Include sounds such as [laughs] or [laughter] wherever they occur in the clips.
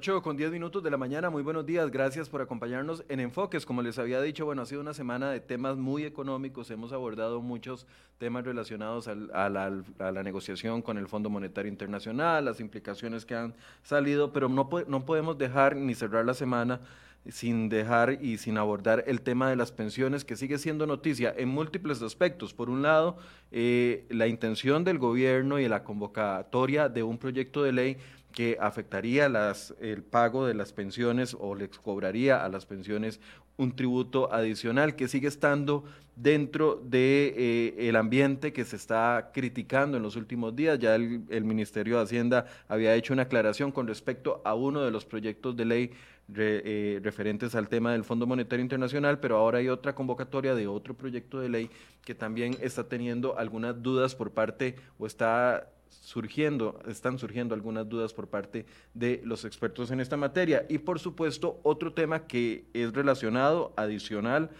8 con 10 minutos de la mañana, muy buenos días, gracias por acompañarnos en Enfoques. Como les había dicho, bueno, ha sido una semana de temas muy económicos, hemos abordado muchos temas relacionados a, la, negociación con el Fondo Monetario Internacional, las implicaciones que han salido, pero no, no podemos dejar ni cerrar la semana sin dejar y sin abordar el tema de las pensiones, que sigue siendo noticia en múltiples aspectos. Por un lado, eh, la intención del gobierno y la convocatoria de un proyecto de ley que afectaría las, el pago de las pensiones o les cobraría a las pensiones un tributo adicional que sigue estando dentro del de, eh, ambiente que se está criticando en los últimos días. Ya el, Ministerio de Hacienda había hecho una aclaración con respecto a uno de los proyectos de ley eh, referentes al tema del Fondo Monetario Internacional, pero ahora hay otra convocatoria de otro proyecto de ley que también está teniendo algunas dudas por parte o está surgiendo, están surgiendo algunas dudas por parte de los expertos en esta materia. Y por supuesto, otro tema que es relacionado, adicional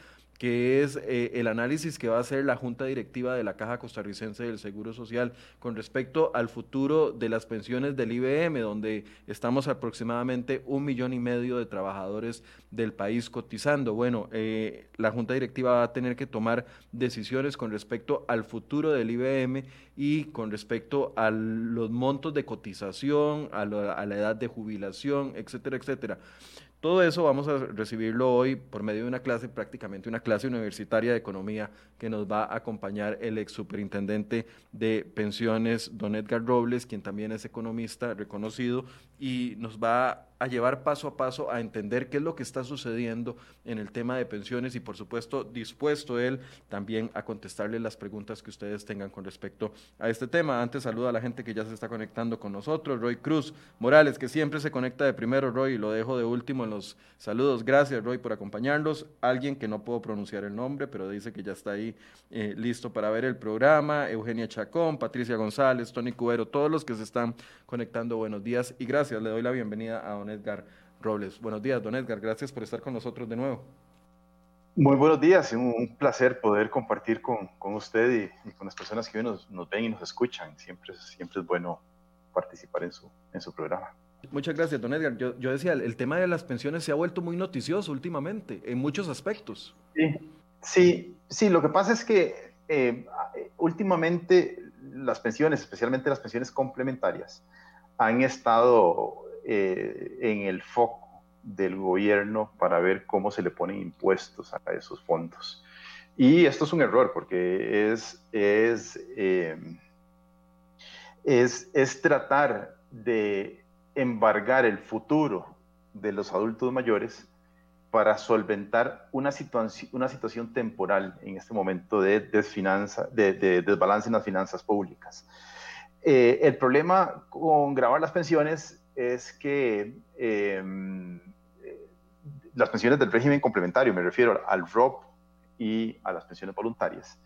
que es eh, el análisis que va a hacer la Junta Directiva de la Caja Costarricense del Seguro Social con respecto al futuro de las pensiones del IBM, donde estamos aproximadamente un millón y medio de trabajadores del país cotizando. Bueno, eh, la Junta Directiva va a tener que tomar decisiones con respecto al futuro del IBM y con respecto a los montos de cotización, a la edad de jubilación, etcétera, etcétera. Todo eso vamos a recibirlo hoy por medio de una clase, prácticamente una clase universitaria de economía que nos va a acompañar el ex superintendente de pensiones, don Edgar Robles, quien también es economista reconocido y nos va a llevar paso a paso a entender qué es lo que está sucediendo en el tema de pensiones y por supuesto dispuesto él también a contestarle las preguntas que ustedes tengan con respecto a este tema. Antes saludo a la gente que ya se está conectando con nosotros, Roy Cruz Morales, que siempre se conecta de primero, Roy, y lo dejo de último en los saludos. Gracias, Roy, por acompañarnos. Alguien que no puedo pronunciar el nombre, pero dice que ya está ahí eh, listo para ver el programa. Eugenia Chacón, Patricia González, Tony Cubero, todos los que se están conectando, buenos días y gracias. Le doy la bienvenida a don Edgar Robles. Buenos días, don Edgar. Gracias por estar con nosotros de nuevo. Muy buenos días, un, un placer poder compartir con, con usted y, con las personas que hoy nos, nos, ven y nos escuchan. Siempre, siempre es bueno participar en su, en su programa. Muchas gracias, don Edgar. Yo, yo, decía, el tema de las pensiones se ha vuelto muy noticioso últimamente, en muchos aspectos. Sí, sí, sí lo que pasa es que eh, últimamente las pensiones, especialmente las pensiones complementarias, han estado eh, en el foco del gobierno para ver cómo se le ponen impuestos a esos fondos. Y esto es un error porque es, es, eh, es, es tratar de embargar el futuro de los adultos mayores para solventar una, situación, una situación temporal en este momento de, desfinanza, de, de desbalance en las finanzas públicas. Eh, el problema con grabar las pensiones es que em, las pensiones del régimen complementario, me refiero al ROP y a las pensiones voluntarias,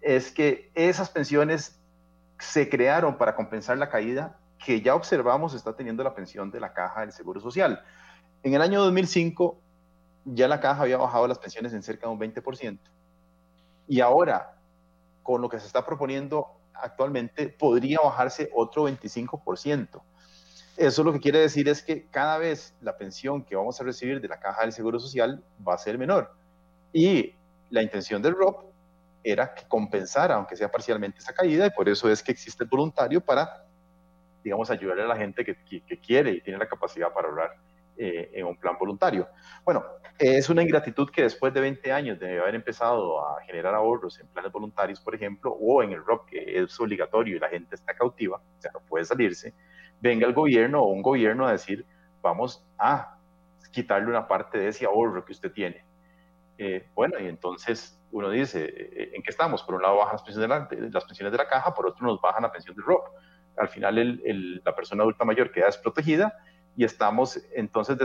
es que esas pensiones se crearon para compensar la caída que ya observamos está teniendo la pensión de la caja del Seguro Social. En el año 2005 ya la caja había bajado las pensiones en cerca de un 20%. Y ahora, con lo que se está proponiendo actualmente podría bajarse otro 25%. Eso lo que quiere decir es que cada vez la pensión que vamos a recibir de la caja del Seguro Social va a ser menor. Y la intención del ROP era que compensara, aunque sea parcialmente, esa caída, y por eso es que existe el voluntario para, digamos, ayudarle a la gente que, quiere y tiene la capacidad para ahorrar eh, en un plan voluntario. Bueno, es una ingratitud que después de 20 años de haber empezado a generar ahorros en planes voluntarios, por ejemplo, o en el ROC, que es obligatorio y la gente está cautiva, o sea, no puede salirse, venga el gobierno o un gobierno a decir, vamos a quitarle una parte de ese ahorro que usted tiene. Eh, bueno, y entonces uno dice, eh, ¿en qué estamos? Por un lado bajan las pensiones de la, las pensiones de la caja, por otro nos bajan la pensión del ROC. Al final la persona adulta mayor queda desprotegida y estamos entonces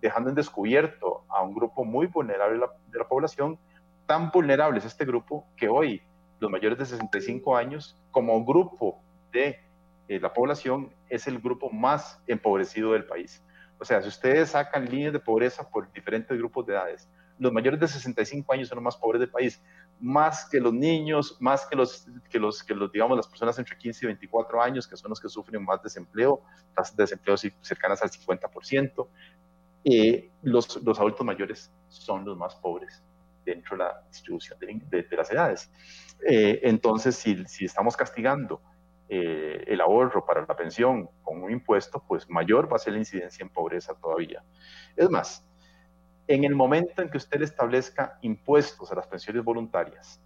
dejando en descubierto a un grupo muy vulnerable de la, población, tan vulnerable es este grupo que hoy los mayores de 65 años, como grupo de eh, la población, es el grupo más empobrecido del país. O sea, si ustedes sacan líneas de pobreza por diferentes grupos de edades, los mayores de 65 años son los más pobres del país, más que los niños, más que los, que los, que los digamos, las personas entre 15 y 24 años, que son los que sufren más desempleo, tasas de desempleo cercanas al 50%. Eh, los, los adultos mayores son los más pobres dentro de la distribución de, las edades. Eh, entonces, si, si, estamos castigando eh, el ahorro para la pensión con un impuesto, pues mayor va a ser la incidencia en pobreza todavía. Es más, en el momento en que usted establezca impuestos a las pensiones voluntarias,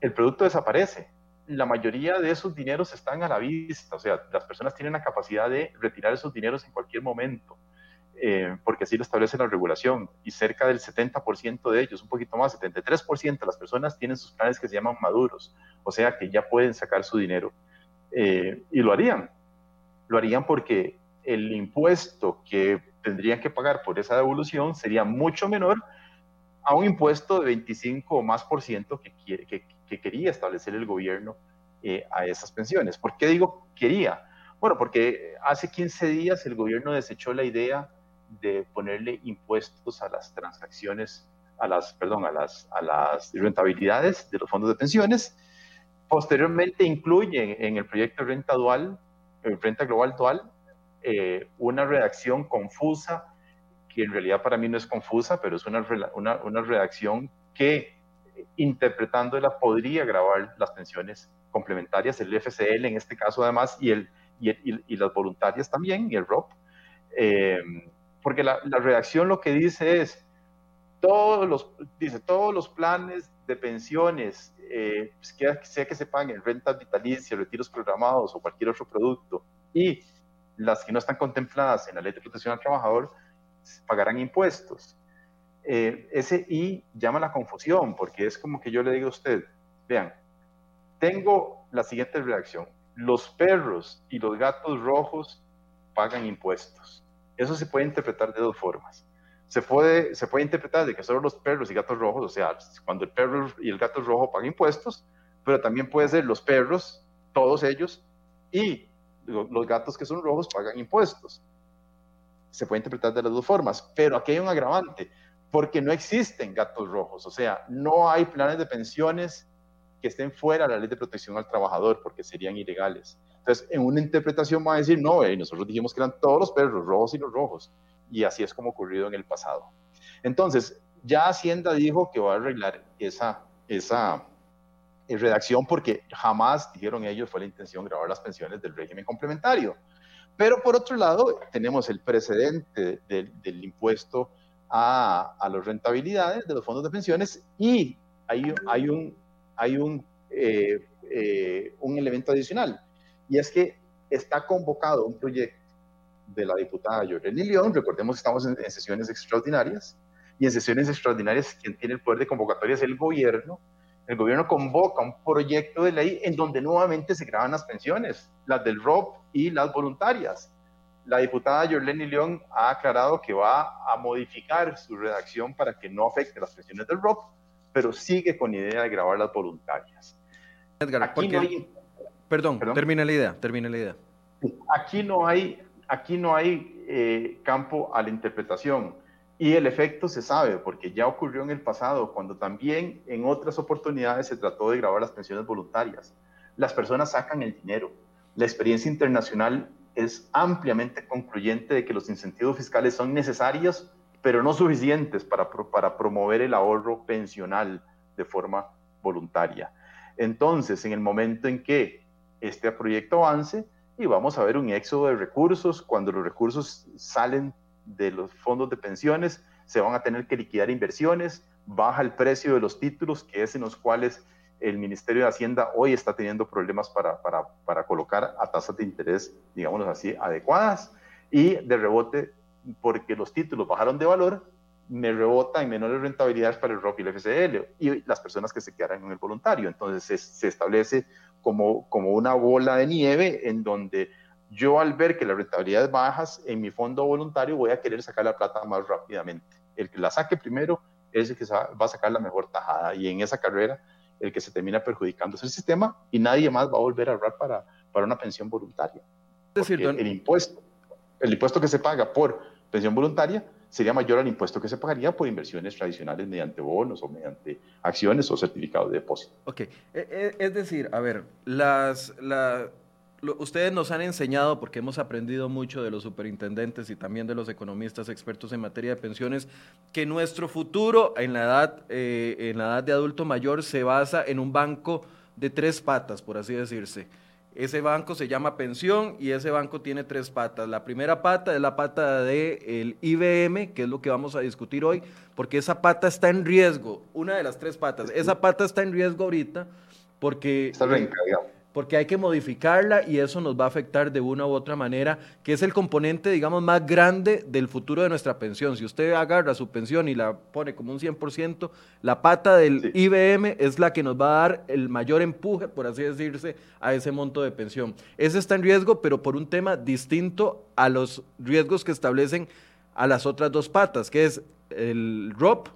el producto desaparece. La mayoría de esos dineros están a la vista, o sea, las personas tienen la capacidad de retirar esos dineros en cualquier momento. Eh, porque así lo establece la regulación, y cerca del 70% de ellos, un poquito más, 73% de las personas tienen sus planes que se llaman maduros, o sea que ya pueden sacar su dinero, eh, y lo harían. Lo harían porque el impuesto que tendrían que pagar por esa devolución sería mucho menor a un impuesto de 25 o más por ciento que, que, que quería establecer el gobierno eh, a esas pensiones. ¿Por qué digo quería? Bueno, porque hace 15 días el gobierno desechó la idea de ponerle impuestos a las transacciones, a las, perdón, a las, a las rentabilidades de los fondos de pensiones. Posteriormente incluye en el proyecto de renta dual, el renta global dual, eh, una redacción confusa, que en realidad para mí no es confusa, pero es una, una, una redacción que interpretándola podría grabar las pensiones complementarias, el FCL en este caso además, y, el, y, y, las voluntarias también, y el ROP. Eh, porque la, redacción lo que dice es, todos los, dice, todos los planes de pensiones, eh, pues, sea que se paguen rentas vitalicias, retiros programados o cualquier otro producto, y las que no están contempladas en la ley de protección al trabajador, pagarán impuestos. Eh, ese I llama la confusión, porque es como que yo le digo a usted, vean, tengo la siguiente redacción, los perros y los gatos rojos pagan impuestos. Eso se puede interpretar de dos formas. Se puede, se puede interpretar de que solo los perros y gatos rojos, o sea, cuando el perro y el gato rojo pagan impuestos, pero también puede ser los perros, todos ellos, y los gatos que son rojos pagan impuestos. Se puede interpretar de las dos formas, pero aquí hay un agravante, porque no existen gatos rojos, o sea, no hay planes de pensiones que estén fuera de la ley de protección al trabajador, porque serían ilegales. Entonces, en una interpretación va a decir, no, eh, nosotros dijimos que eran todos los perros, rojos y los rojos. Y así es como ocurrido en el pasado. Entonces, ya Hacienda dijo que va a arreglar esa, esa eh, redacción porque jamás, dijeron ellos, fue la intención grabar las pensiones del régimen complementario. Pero por otro lado, tenemos el precedente del, impuesto a, a las rentabilidades de los fondos de pensiones y hay, hay, un, hay un, eh, un elemento adicional y es que está convocado un proyecto de la diputada Yorleni León, recordemos que estamos en, sesiones extraordinarias, y en sesiones extraordinarias quien tiene el poder de convocatoria es el gobierno, el gobierno convoca un proyecto de ley en donde nuevamente se graban las pensiones, las del ROP y las voluntarias. La diputada Yorleni León ha aclarado que va a modificar su redacción para que no afecte las pensiones del ROP, pero sigue con idea de grabar las voluntarias. Edgar, Aquí no hay Perdón, termina la idea, termina la idea. Aquí no hay, aquí no hay eh, campo a la interpretación y el efecto se sabe porque ya ocurrió en el pasado cuando también en otras oportunidades se trató de grabar las pensiones voluntarias. Las personas sacan el dinero. La experiencia internacional es ampliamente concluyente de que los incentivos fiscales son necesarios, pero no suficientes para, para promover el ahorro pensional de forma voluntaria. Entonces, en el momento en que este proyecto avance y vamos a ver un éxodo de recursos. Cuando los recursos salen de los fondos de pensiones, se van a tener que liquidar inversiones, baja el precio de los títulos, que es en los cuales el Ministerio de Hacienda hoy está teniendo problemas para, para, para colocar a tasas de interés, digámoslo así, adecuadas, y de rebote, porque los títulos bajaron de valor, me rebota en menores rentabilidades para el ROP y el FCL y las personas que se quedaran en el voluntario. Entonces se, se establece como, como una bola de nieve en donde yo al ver que las rentabilidades bajas en mi fondo voluntario voy a querer sacar la plata más rápidamente. El que la saque primero es el que va a sacar la mejor tajada y en esa carrera el que se termina perjudicando es el sistema y nadie más va a volver a ahorrar para, para una pensión voluntaria. Es decir, el, impuesto, el impuesto que se paga por pensión voluntaria sería mayor al impuesto que se pagaría por inversiones tradicionales mediante bonos o mediante acciones o certificados de depósito. Ok, e, e, es decir, a ver, las, ustedes nos han enseñado, porque hemos aprendido mucho de los superintendentes y también de los economistas expertos en materia de pensiones, que nuestro futuro en la edad, eh, en la edad de adulto mayor se basa en un banco de tres patas, por así decirse. Ese banco se llama pensión y ese banco tiene tres patas. La primera pata es la pata del el IBM, que es lo que vamos a discutir hoy, porque esa pata está en riesgo, una de las tres patas. Esa pata está en riesgo ahorita porque... Está porque hay que modificarla y eso nos va a afectar de una u otra manera, que es el componente, digamos, más grande del futuro de nuestra pensión. Si usted agarra su pensión y la pone como un 100%, la pata del IBM es la que nos va a dar el mayor empuje, por así decirse, a ese monto de pensión. Ese está en riesgo, pero por un tema distinto a los riesgos que establecen a las otras dos patas, que es el ROP,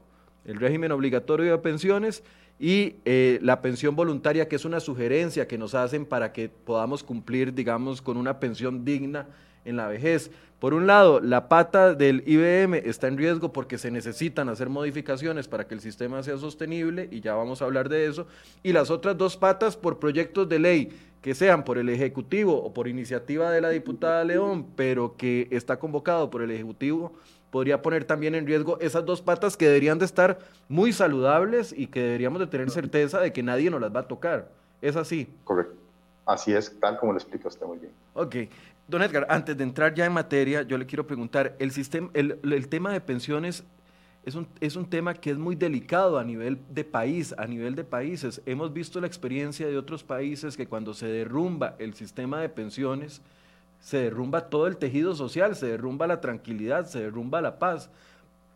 el régimen obligatorio de pensiones, y eh, la pensión voluntaria, que es una sugerencia que nos hacen para que podamos cumplir, digamos, con una pensión digna en la vejez. Por un lado, la pata del IBM está en riesgo porque se necesitan hacer modificaciones para que el sistema sea sostenible, y ya vamos a hablar de eso, y las otras dos patas por proyectos de ley que sean por el Ejecutivo o por iniciativa de la diputada León, pero que está convocado por el Ejecutivo podría poner también en riesgo esas dos patas que deberían de estar muy saludables y que deberíamos de tener certeza de que nadie nos las va a tocar. ¿Es así? Correcto. Así es, tal como lo explica usted muy bien. Ok. Don Edgar, antes de entrar ya en materia, yo le quiero preguntar, el, sistema, el, el tema de pensiones es un, es un, tema que es muy delicado a nivel de país, a nivel de países. Hemos visto la experiencia de otros países que cuando se derrumba el sistema de pensiones, se derrumba todo el tejido social, se derrumba la tranquilidad, se derrumba la paz.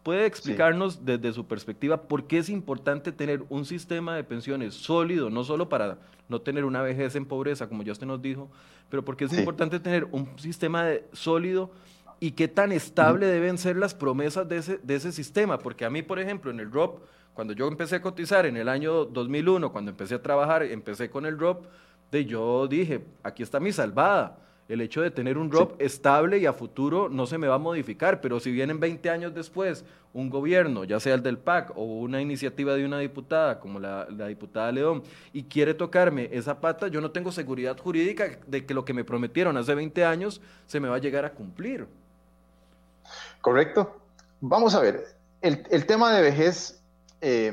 ¿Puede explicarnos desde su perspectiva por qué es importante tener un sistema de pensiones sólido, no solo para no tener una vejez en pobreza, como ya usted nos dijo, pero por qué es importante tener un sistema sólido y qué tan estable deben ser las promesas de ese, de ese sistema? Porque a mí, por ejemplo, en el ROP, cuando yo empecé a cotizar en el año 2001, cuando empecé a trabajar, empecé con el ROP, de yo dije, aquí está mi salvada el hecho de tener un ROP estable y a futuro no se me va a modificar, pero si vienen 20 años después un gobierno, ya sea el del PAC o una iniciativa de una diputada como la, diputada León, y quiere tocarme esa pata, yo no tengo seguridad jurídica de que lo que me prometieron hace 20 años se me va a llegar a cumplir. Correcto. Vamos a ver, el, tema de vejez eh,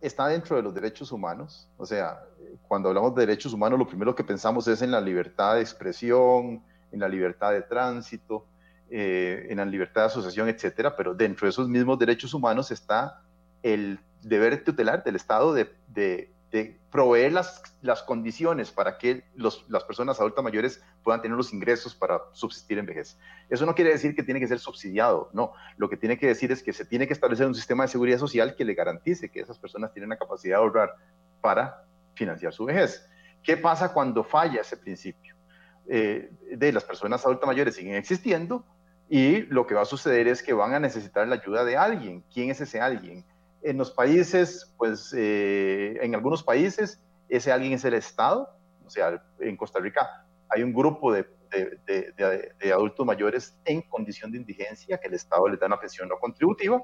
está dentro de los derechos humanos, o sea, cuando hablamos de derechos humanos, lo primero que pensamos es en la libertad de expresión, en la libertad de tránsito, eh, en la libertad de asociación, etcétera, pero dentro de esos mismos derechos humanos está el deber tutelar del Estado de, de, proveer las, las, condiciones para que los, las personas adultas mayores puedan tener los ingresos para subsistir en vejez. Eso no quiere decir que tiene que ser subsidiado, no. Lo que tiene que decir es que se tiene que establecer un sistema de seguridad social que le garantice que esas personas tienen la capacidad de ahorrar para financiar su vejez. ¿Qué pasa cuando falla ese principio? Eh, de las personas adultas mayores siguen existiendo y lo que va a suceder es que van a necesitar la ayuda de alguien. ¿Quién es ese alguien? En los países, pues eh, en algunos países, ese alguien es el Estado. O sea, en Costa Rica hay un grupo de, de, adultos mayores en condición de indigencia que el Estado les da una pensión no contributiva,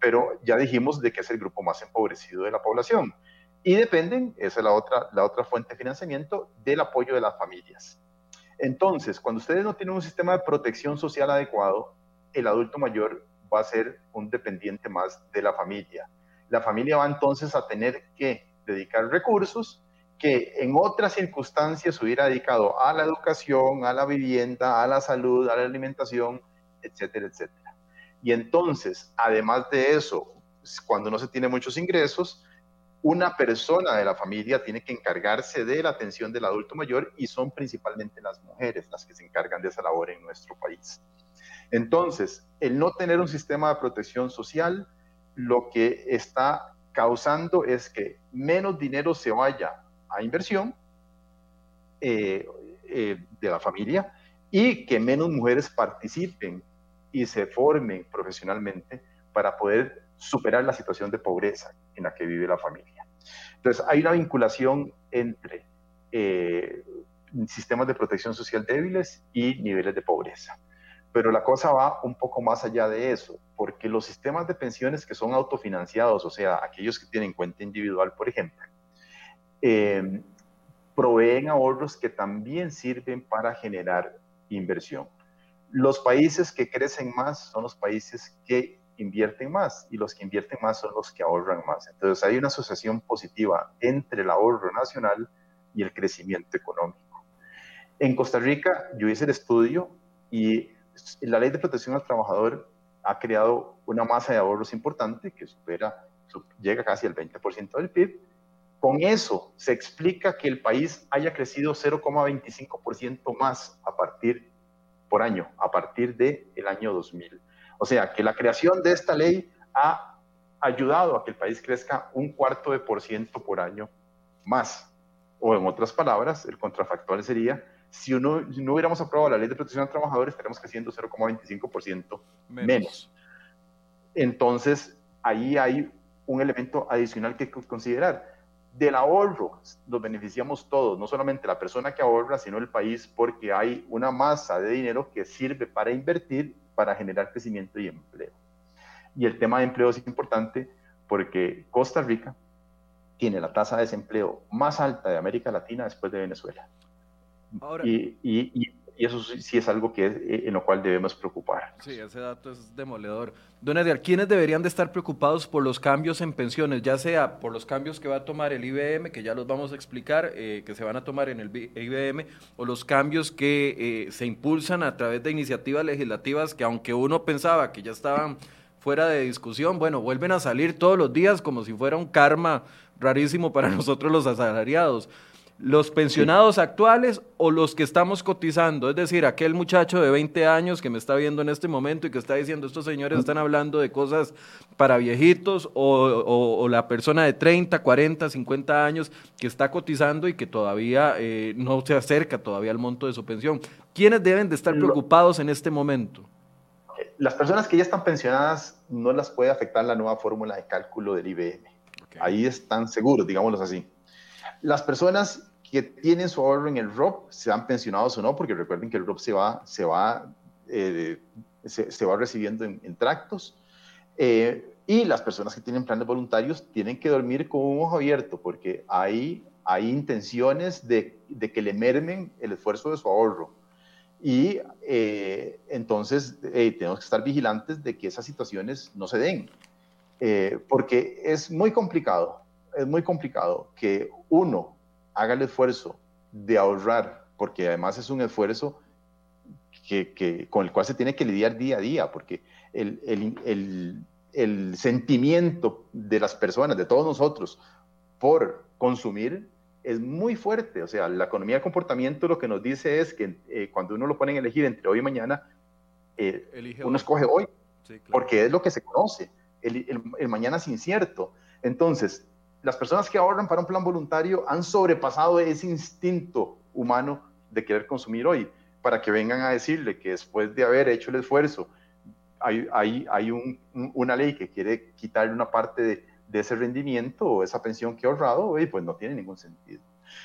pero ya dijimos de que es el grupo más empobrecido de la población y dependen, esa es la otra, la otra fuente de financiamiento, del apoyo de las familias. Entonces, cuando ustedes no tienen un sistema de protección social adecuado, el adulto mayor va a ser un dependiente más de la familia. La familia va entonces a tener que dedicar recursos que en otras circunstancias hubiera dedicado a la educación, a la vivienda, a la salud, a la alimentación, etcétera, etcétera. Y entonces, además de eso, cuando no se tiene muchos ingresos, una persona de la familia tiene que encargarse de la atención del adulto mayor y son principalmente las mujeres las que se encargan de esa labor en nuestro país. Entonces, el no tener un sistema de protección social lo que está causando es que menos dinero se vaya a inversión eh, eh, de la familia y que menos mujeres participen y se formen profesionalmente para poder superar la situación de pobreza en la que vive la familia. Entonces, hay una vinculación entre eh, sistemas de protección social débiles y niveles de pobreza. pero la cosa va un poco más allá de eso, porque los sistemas de pensiones que son autofinanciados, o sea, aquellos que tienen cuenta individual, por ejemplo, eh, proveen ahorros que también sirven para generar inversión. Los países que crecen más son los países que invierten más y los que invierten más son los que ahorran más. Entonces hay una asociación positiva entre el ahorro nacional y el crecimiento económico. En Costa Rica yo hice el estudio y la ley de protección al trabajador ha creado una masa de ahorros importante que supera, llega casi al 20% del PIB. Con eso se explica que el país haya crecido 0,25% más a partir por año, a partir del el año 2000. O sea, que la creación de esta ley ha ayudado a que el país crezca un cuarto de por ciento por año más. O en otras palabras, el contrafactual sería si, uno, no hubiéramos aprobado la ley de protección al trabajador, estaríamos creciendo 0,25% menos. Entonces, ahí hay un elemento adicional que considerar. Del ahorro nos beneficiamos todos, no solamente la persona que ahorra, sino el país, porque hay una masa de dinero que sirve para invertir, para generar crecimiento y empleo. Y el tema de empleo es importante porque Costa Rica tiene la tasa de desempleo más alta de América Latina después de Venezuela y, eso sí es algo que eh, en lo cual debemos preocupar. Sí, ese dato es demoledor. Don Edgar, ¿quiénes deberían de estar preocupados por los cambios en pensiones? Ya sea por los cambios que va a tomar el IBM, que ya los vamos a explicar, eh, que se van a tomar en el IBM, o los cambios que eh, se impulsan a través de iniciativas legislativas que aunque uno pensaba que ya estaban fuera de discusión, bueno, vuelven a salir todos los días como si fuera un karma rarísimo para [laughs] nosotros los asalariados los pensionados actuales o los que estamos cotizando, es decir, aquel muchacho de 20 años que me está viendo en este momento y que está diciendo, estos señores están hablando de cosas para viejitos, o, la persona de 30, 40, 50 años que está cotizando y que todavía eh, no se acerca todavía al monto de su pensión. ¿Quiénes deben de estar preocupados en este momento? Las personas que ya están pensionadas no las puede afectar la nueva fórmula de cálculo del IBM. Ahí están seguros, digámoslo así. Las personas que tienen su ahorro en el ROP, sean pensionados o no, porque recuerden que el ROP se va, se va, eh, se, va recibiendo en, tractos. Eh, y las personas que tienen planes voluntarios tienen que dormir con un ojo abierto, porque hay, hay intenciones de, de que le mermen el esfuerzo de su ahorro. Y eh, entonces tenemos que estar vigilantes de que esas situaciones no se den, porque es muy complicado, es muy complicado que uno haga el esfuerzo de ahorrar, porque además es un esfuerzo que, con el cual se tiene que lidiar día a día, porque el, el, el, sentimiento de las personas, de todos nosotros, por consumir es muy fuerte. O sea, la economía de comportamiento lo que nos dice es que eh, cuando uno lo pone a elegir entre hoy y mañana, eh, uno escoge hoy, porque es lo que se conoce. El, el, mañana es incierto. Entonces, las personas que ahorran para un plan voluntario han sobrepasado ese instinto humano de querer consumir hoy, para que vengan a decirle que después de haber hecho el esfuerzo, hay, hay, hay un, una ley que quiere quitarle una parte de, de, ese rendimiento o esa pensión que ha ahorrado, y pues no tiene ningún sentido.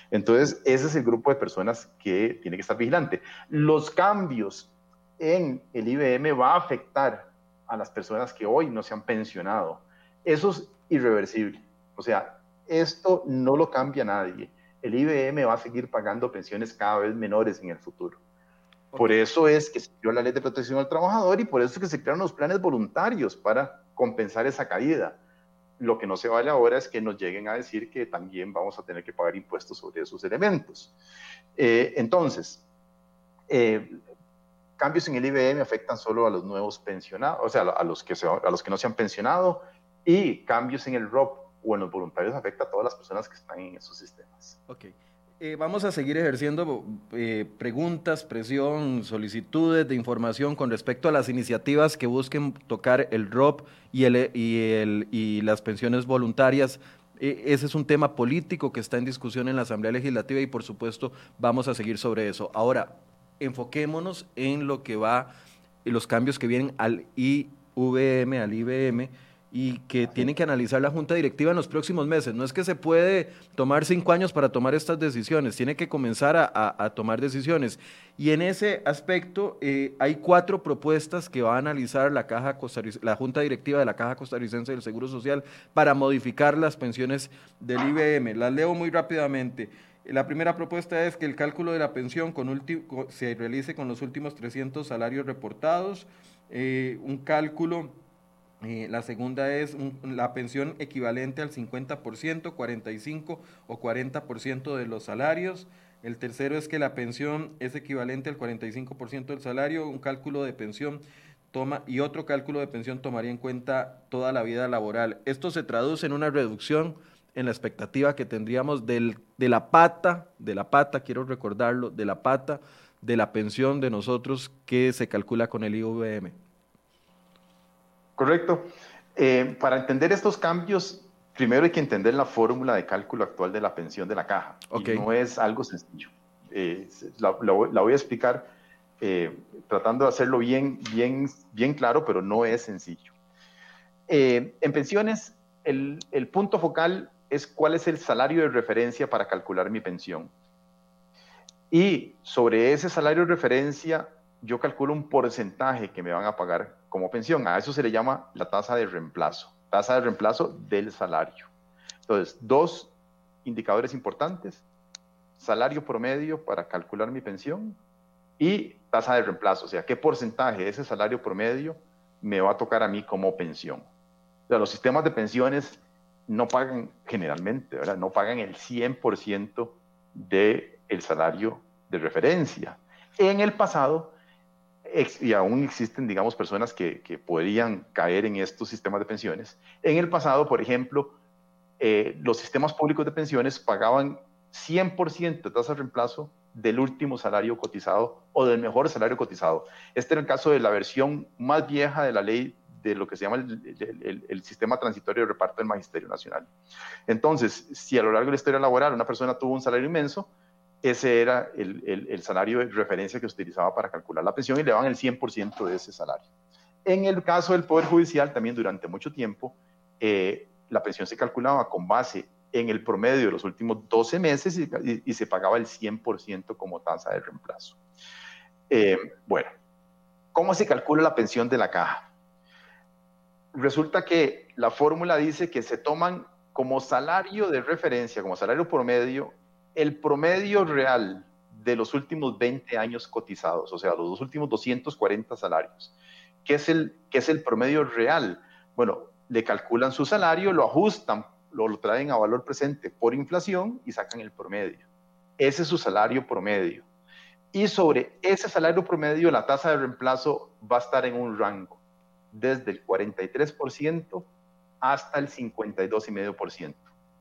Entonces, ese es el grupo de personas que tiene que estar vigilante. Los cambios en el IBM va a afectar a las personas que hoy no se han pensionado. Eso es irreversible. O sea, esto no lo cambia nadie. El IBM va a seguir pagando pensiones cada vez menores en el futuro. Por eso es que se creó la ley de protección al trabajador y por eso es que se crearon los planes voluntarios para compensar esa caída. Lo que no se vale ahora es que nos lleguen a decir que también vamos a tener que pagar impuestos sobre esos elementos. Eh, entonces, eh, cambios en el IBM afectan solo a los nuevos pensionados, o sea, a los que, a los que no se han pensionado, y cambios en el ROP o en los voluntarios afecta a todas las personas que están en esos sistemas. Ok. Eh, vamos a seguir ejerciendo eh, preguntas, presión, solicitudes de información con respecto a las iniciativas que busquen tocar el ROP y, el, y, el, y las pensiones voluntarias. E, ese es un tema político que está en discusión en la Asamblea Legislativa y por supuesto vamos a seguir sobre eso. Ahora, enfoquémonos en lo que va, los cambios que vienen al IVM, al IBM y que tiene que analizar la Junta Directiva en los próximos meses. No es que se puede tomar cinco años para tomar estas decisiones, tiene que comenzar a, tomar decisiones. Y en ese aspecto eh, hay cuatro propuestas que va a analizar la, Caja la Junta Directiva de la Caja Costarricense del Seguro Social para modificar las pensiones del IBM. Las leo muy rápidamente. La primera propuesta es que el cálculo de la pensión con se realice con los últimos 300 salarios reportados, eh, un cálculo eh, la segunda es la pensión equivalente al 50%, 45 o 40% de los salarios. El tercero es que la pensión es equivalente al 45% del salario. Un cálculo de pensión toma y otro cálculo de pensión tomaría en cuenta toda la vida laboral. Esto se traduce en una reducción en la expectativa que tendríamos del, de la pata, de la pata, quiero recordarlo, de la pata de la pensión de nosotros que se calcula con el IVM. Correcto. Eh, para entender estos cambios, primero hay que entender la fórmula de cálculo actual de la pensión de la caja. no es algo sencillo. Eh, la, voy a explicar eh, tratando de hacerlo bien, bien, bien claro, pero no es sencillo. en pensiones, el, el punto focal es cuál es el salario de referencia para calcular mi pensión. Y sobre ese salario de referencia, yo calculo un porcentaje que me van a pagar como pensión. A eso se le llama la tasa de reemplazo, tasa de reemplazo del salario. Entonces, dos indicadores importantes, salario promedio para calcular mi pensión y tasa de reemplazo, o sea, qué porcentaje de ese salario promedio me va a tocar a mí como pensión. O sea, los sistemas de pensiones no pagan generalmente, ¿verdad? No pagan el 100% del el salario de referencia. En el pasado, y aún existen, digamos, personas que, que, podrían caer en estos sistemas de pensiones. En el pasado, por ejemplo, eh, los sistemas públicos de pensiones pagaban 100% de tasa de reemplazo del último salario cotizado o del mejor salario cotizado. Este era el caso de la versión más vieja de la ley de lo que se llama el, el, sistema transitorio de reparto del Magisterio Nacional. Entonces, si a lo largo de la historia laboral una persona tuvo un salario inmenso, ese era el, salario de referencia que se utilizaba para calcular la pensión y le daban el 100% de ese salario. En el caso del Poder Judicial, también durante mucho tiempo, eh, la pensión se calculaba con base en el promedio de los últimos 12 meses y, se pagaba el 100% como tasa de reemplazo. Eh, bueno, ¿cómo se calcula la pensión de la caja? Resulta que la fórmula dice que se toman como salario de referencia, como salario promedio, el promedio real de los últimos 20 años cotizados, o sea, los dos últimos 240 salarios. ¿Qué es el, qué es el promedio real? Bueno, le calculan su salario, lo ajustan, lo, lo traen a valor presente por inflación y sacan el promedio. Ese es su salario promedio. Y sobre ese salario promedio, la tasa de reemplazo va a estar en un rango, desde el 43% hasta el 52,5%.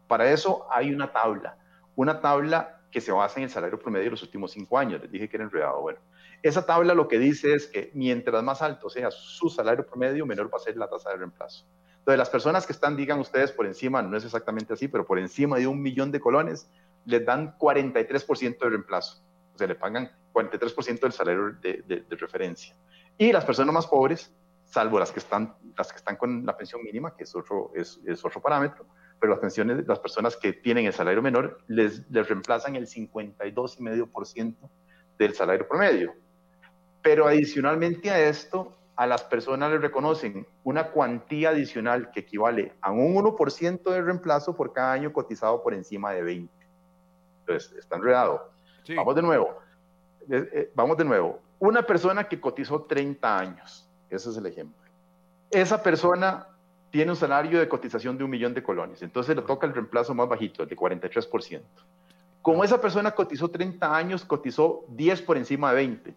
Para eso hay una tabla una tabla que se basa en el salario promedio de los últimos cinco años. Les dije que era enredado. Bueno, esa tabla lo que dice es que mientras más alto sea su salario promedio, menor va a ser la tasa de reemplazo. Entonces, las personas que están, digan ustedes, por encima, no es exactamente así, pero por encima de un millón de colones, les dan 43% de reemplazo. O sea, le pagan 43% del salario de, referencia. Y las personas más pobres, salvo las que están, las que están con la pensión mínima, que es otro, es, es otro parámetro, pero las pensiones, las personas que tienen el salario menor les, les reemplazan el 52,5% del salario promedio. Pero adicionalmente a esto, a las personas les reconocen una cuantía adicional que equivale a un 1% de reemplazo por cada año cotizado por encima de 20. Entonces, está enredado. Vamos de nuevo. Eh, eh, vamos de nuevo. Una persona que cotizó 30 años, ese es el ejemplo. Esa persona tiene un salario de cotización de un millón de colones, entonces le toca el reemplazo más bajito, el de 43%. Como esa persona cotizó 30 años, cotizó 10 por encima de 20.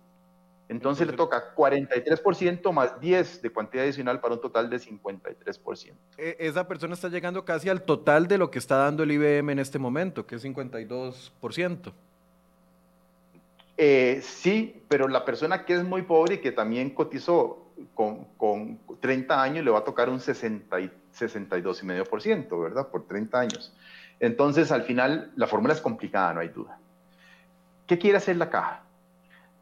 Entonces, le toca 43% más 10 de cuantía adicional para un total de 53%. E, esa persona está llegando casi al total de lo que está dando el IBM en este momento, que es 52%. Eh, sí, pero la persona que es muy pobre y que también cotizó con, con 30 años le va a tocar un 60 y, 62,5%, ¿verdad? Por 30 años. Entonces, al final, la fórmula es complicada, no hay duda. ¿Qué quiere hacer la caja?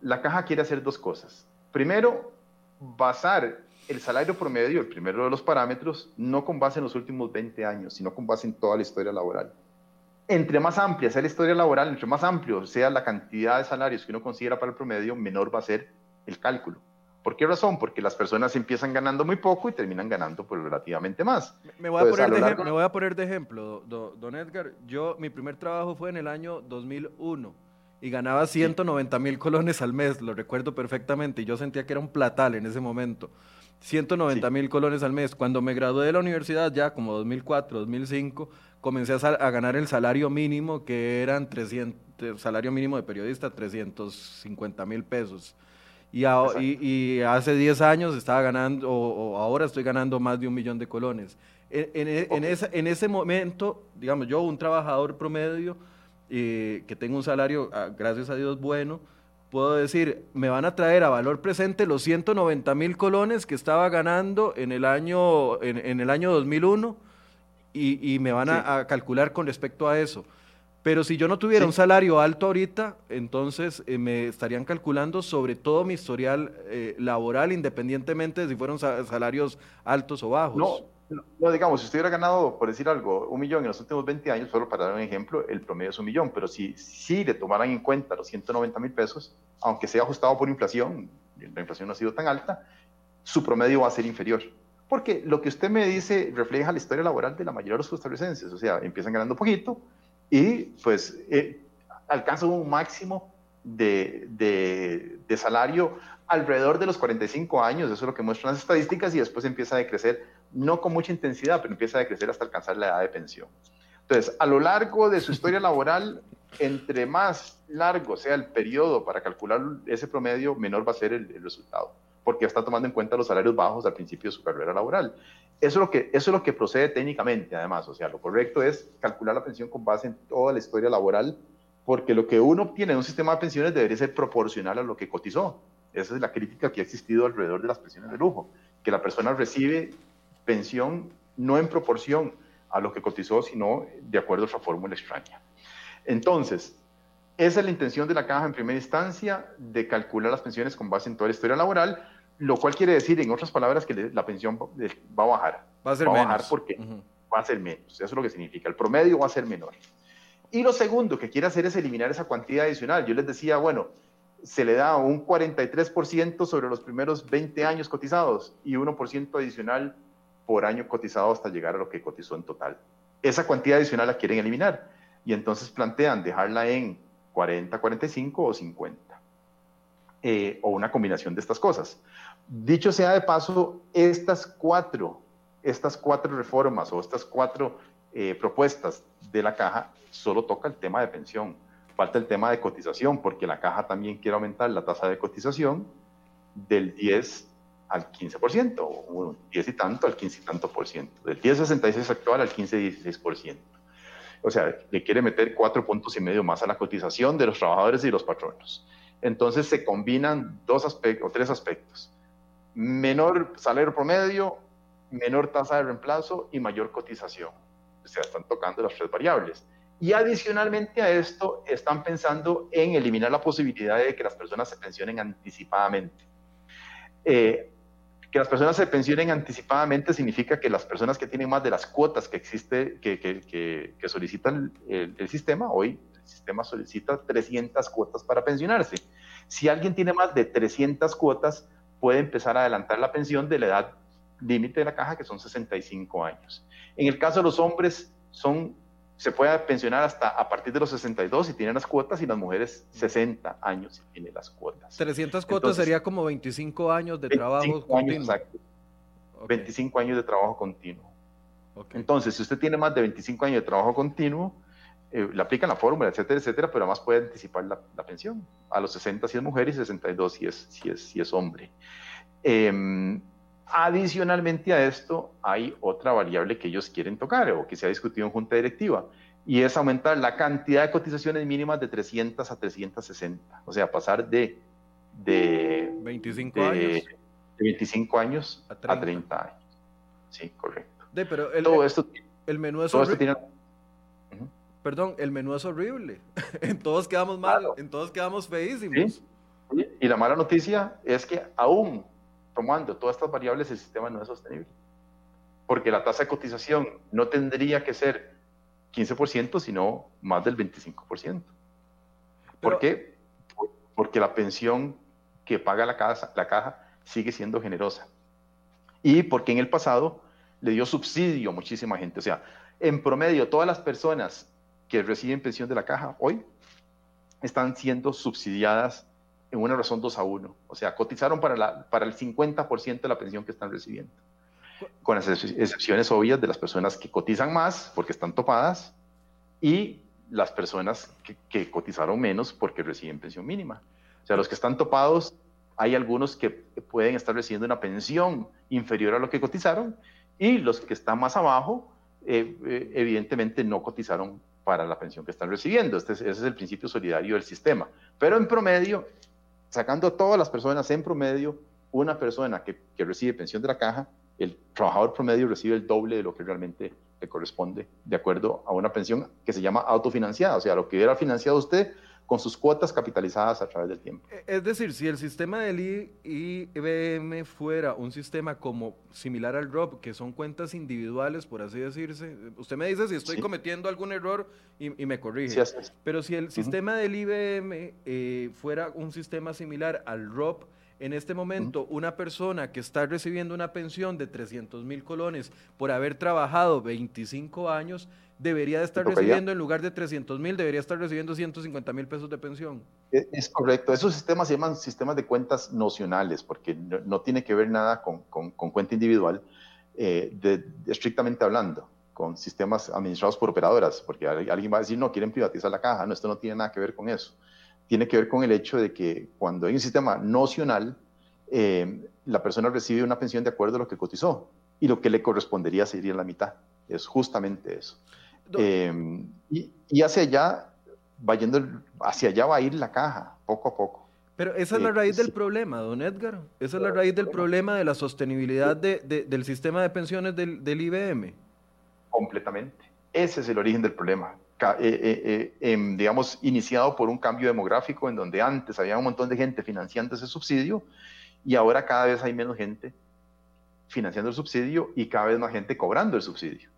La caja quiere hacer dos cosas. Primero, basar el salario promedio, el primero de los parámetros, no con base en los últimos 20 años, sino con base en toda la historia laboral. Entre más amplia sea la historia laboral, entre más amplio sea la cantidad de salarios que uno considera para el promedio, menor va a ser el cálculo. ¿Por qué razón? Porque las personas empiezan ganando muy poco y terminan ganando pues, relativamente más. Me voy, a poner, de ejemplo, me voy a poner de ejemplo, don Edgar. Yo, mi primer trabajo fue en el año 2001 y ganaba 190 mil colones al mes, lo recuerdo perfectamente, y yo sentía que era un platal en ese momento. 190 mil colones al mes. Cuando me gradué de la universidad, ya como 2004, 2005, comencé a, ganar el salario mínimo, que eran 300, salario mínimo de periodista, 350 mil pesos. Y, y, hace 10 años estaba ganando, o, ahora estoy ganando más de un millón de colones. En, en, en ese momento, digamos, yo, un trabajador promedio, que tengo un salario, ah, gracias a Dios, bueno, puedo decir, me van a traer a valor presente los 190 mil colones que estaba ganando en el año, en, el año 2001 y, y me van a, calcular con respecto a eso. Pero si yo no tuviera un salario alto ahorita, entonces eh, me estarían calculando sobre todo mi historial eh, laboral, independientemente de si fueron salarios altos o bajos. No no, digamos, si usted hubiera ganado, por decir algo, un millón en los últimos 20 años, solo para dar un ejemplo, el promedio es un millón, pero si, si le tomaran en cuenta los 190 mil pesos, aunque sea ajustado por inflación, la inflación no ha sido tan alta, su promedio va a ser inferior. Porque lo que usted me dice refleja la historia laboral de la mayoría de los costarricenses, o sea, empiezan ganando poquito y pues eh, alcanzan un máximo de, de, de salario alrededor de los 45 años, eso es lo que muestran las estadísticas, y después empieza a decrecer, no con mucha intensidad, pero empieza a decrecer hasta alcanzar la edad de pensión. Entonces, a lo largo de su historia laboral, [laughs] entre más largo sea el periodo para calcular ese promedio, menor va a ser el, resultado, porque está tomando en cuenta los salarios bajos al principio de su carrera laboral. Eso es, lo que, procede técnicamente, además. O sea, lo correcto es calcular la pensión con base en toda la historia laboral, porque lo que uno obtiene en un sistema de pensiones debería ser proporcional a lo que cotizó. Esa es la crítica que ha existido alrededor de las pensiones de lujo, que la persona recibe pensión no en proporción a lo que cotizó, sino de acuerdo a otra fórmula extraña. Entonces, esa es la intención de la caja en primera instancia, de calcular las pensiones con base en toda la historia laboral, lo cual quiere decir, en otras palabras, que la pensión va a bajar. Va a ser menos. bajar porque va a ser menos. Eso es lo que significa. El promedio va a ser menor. Y lo segundo que quiere hacer es eliminar esa cuantía adicional. Yo les decía, bueno, se le da un 43% sobre los primeros 20 años cotizados y 1% adicional por año cotizado hasta llegar a lo que cotizó en total. Esa cuantía adicional la quieren eliminar y entonces plantean dejarla en 40, 45 o 50. Eh, o una combinación de estas cosas. Dicho sea de paso, estas cuatro, estas cuatro reformas o estas cuatro eh, propuestas de la caja solo toca el tema de pensión Falta el tema de cotización, porque la caja también quiere aumentar la tasa de cotización del 10 al 15%, o 10 y tanto al 15 y tanto por ciento, del 10,66 actual al 15,16%. O sea, le quiere meter cuatro puntos y medio más a la cotización de los trabajadores y los patronos. Entonces se combinan dos aspectos, o tres aspectos. Menor salario promedio, menor tasa de reemplazo y mayor cotización. O sea, están tocando las tres variables. Y adicionalmente a esto, están pensando en eliminar la posibilidad de que las personas se pensionen anticipadamente. Eh, que las personas se pensionen anticipadamente significa que las personas que tienen más de las cuotas que existe, que, solicitan el, el, sistema, hoy sistema solicita 300 cuotas para pensionarse. Si alguien tiene más de 300 cuotas, puede empezar a adelantar la pensión de la edad límite de la caja, que son 65 años. En el caso de los hombres, son se puede pensionar hasta a partir de los 62 si tienen las cuotas y las mujeres 60 años si tienen las cuotas. 300 cuotas sería como 25 años de trabajo continuo. Exacto. 25 años de trabajo continuo. Entonces, si usted tiene más de 25 años de trabajo continuo, eh, le aplican la fórmula, etcétera, etcétera, pero además puede anticipar la, pensión. A los 60 si es mujer y 62 si es, si es, si es hombre. Eh, Adicionalmente a esto, hay otra variable que ellos quieren tocar o que se ha discutido en junta directiva y es aumentar la cantidad de cotizaciones mínimas de 300 a 360, o sea, pasar de, de 25 años, 25 años a 30, años. Sí, correcto. pero el, todo esto, el menú es horrible. Perdón, el menú es horrible. [laughs] en todos quedamos mal, en todos quedamos feísimos. Y la mala noticia es que aún tomando todas estas variables, el sistema no es sostenible. Porque la tasa de cotización no tendría que ser 15%, sino más del 25%. ¿Por qué? Porque la pensión que paga la, casa, la caja sigue siendo generosa. Y porque en el pasado le dio subsidio a muchísima gente. O sea, en promedio, todas las personas que reciben pensión de la caja hoy están siendo subsidiadas en una razón 2 a 1. O sea, cotizaron para, la, para el 50% de la pensión que están recibiendo. Con las excepciones obvias de las personas que cotizan más porque están topadas y las personas que, cotizaron menos porque reciben pensión mínima. O sea, los que están topados, hay algunos que pueden estar recibiendo una pensión inferior a lo que cotizaron y los que están más abajo, eh, eh, evidentemente no cotizaron para la pensión que están recibiendo. Este ese es el principio solidario del sistema. Pero en promedio, sacando a todas las personas en promedio, una persona que, que, recibe pensión de la caja, el trabajador promedio recibe el doble de lo que realmente le corresponde de acuerdo a una pensión que se llama autofinanciada, o sea, lo que hubiera financiado usted con sus cuotas capitalizadas a través del tiempo. E, es decir, si el sistema del IBM fuera un sistema como similar al ROB, que son cuentas individuales, por así decirse, usted me dice si estoy cometiendo algún error y, me corrige. Sí, Pero si el sistema del IBM eh, fuera un sistema similar al ROB, en este momento, una persona que está recibiendo una pensión de 300 mil colones por haber trabajado 25 años, debería de estar recibiendo, en lugar de 300 mil, debería estar recibiendo 150 mil pesos de pensión. E, es, correcto. Esos sistemas se llaman sistemas de cuentas nocionales, porque no, tiene que ver nada con, con, cuenta individual, eh, de, estrictamente hablando, con sistemas administrados por operadoras, porque alguien va a decir, no, quieren privatizar la caja. No, esto no tiene nada que ver con eso. Tiene que ver con el hecho de que cuando hay un sistema nocional, eh, la persona recibe una pensión de acuerdo a lo que cotizó y lo que le correspondería sería la mitad. Es justamente eso. Eh, y, hacia allá, va yendo, hacia allá va a ir la caja, poco a poco. Pero esa es la eh, raíz del problema, don Edgar. Esa es la raíz del problema de la sostenibilidad de, del sistema de pensiones del, del, IBM. Completamente. Ese es el origen del problema. Eh, em, digamos, iniciado por un cambio demográfico en donde antes había un montón de gente financiando ese subsidio y ahora cada vez hay menos gente financiando el subsidio y cada vez más gente cobrando el subsidio.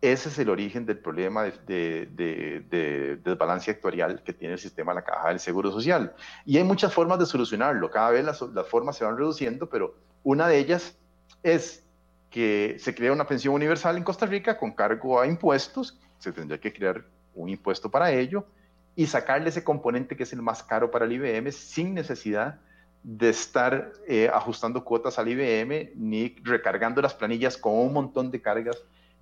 Ese es el origen del problema de, desbalance actuarial que tiene el sistema de la caja del Seguro Social. Y hay muchas formas de solucionarlo. Cada vez las, formas se van reduciendo, pero una de ellas es que se crea una pensión universal en Costa Rica con cargo a impuestos. Se tendría que crear un impuesto para ello y sacarle ese componente que es el más caro para el IBM sin necesidad de estar eh, ajustando cuotas al IBM ni recargando las planillas con un montón de cargas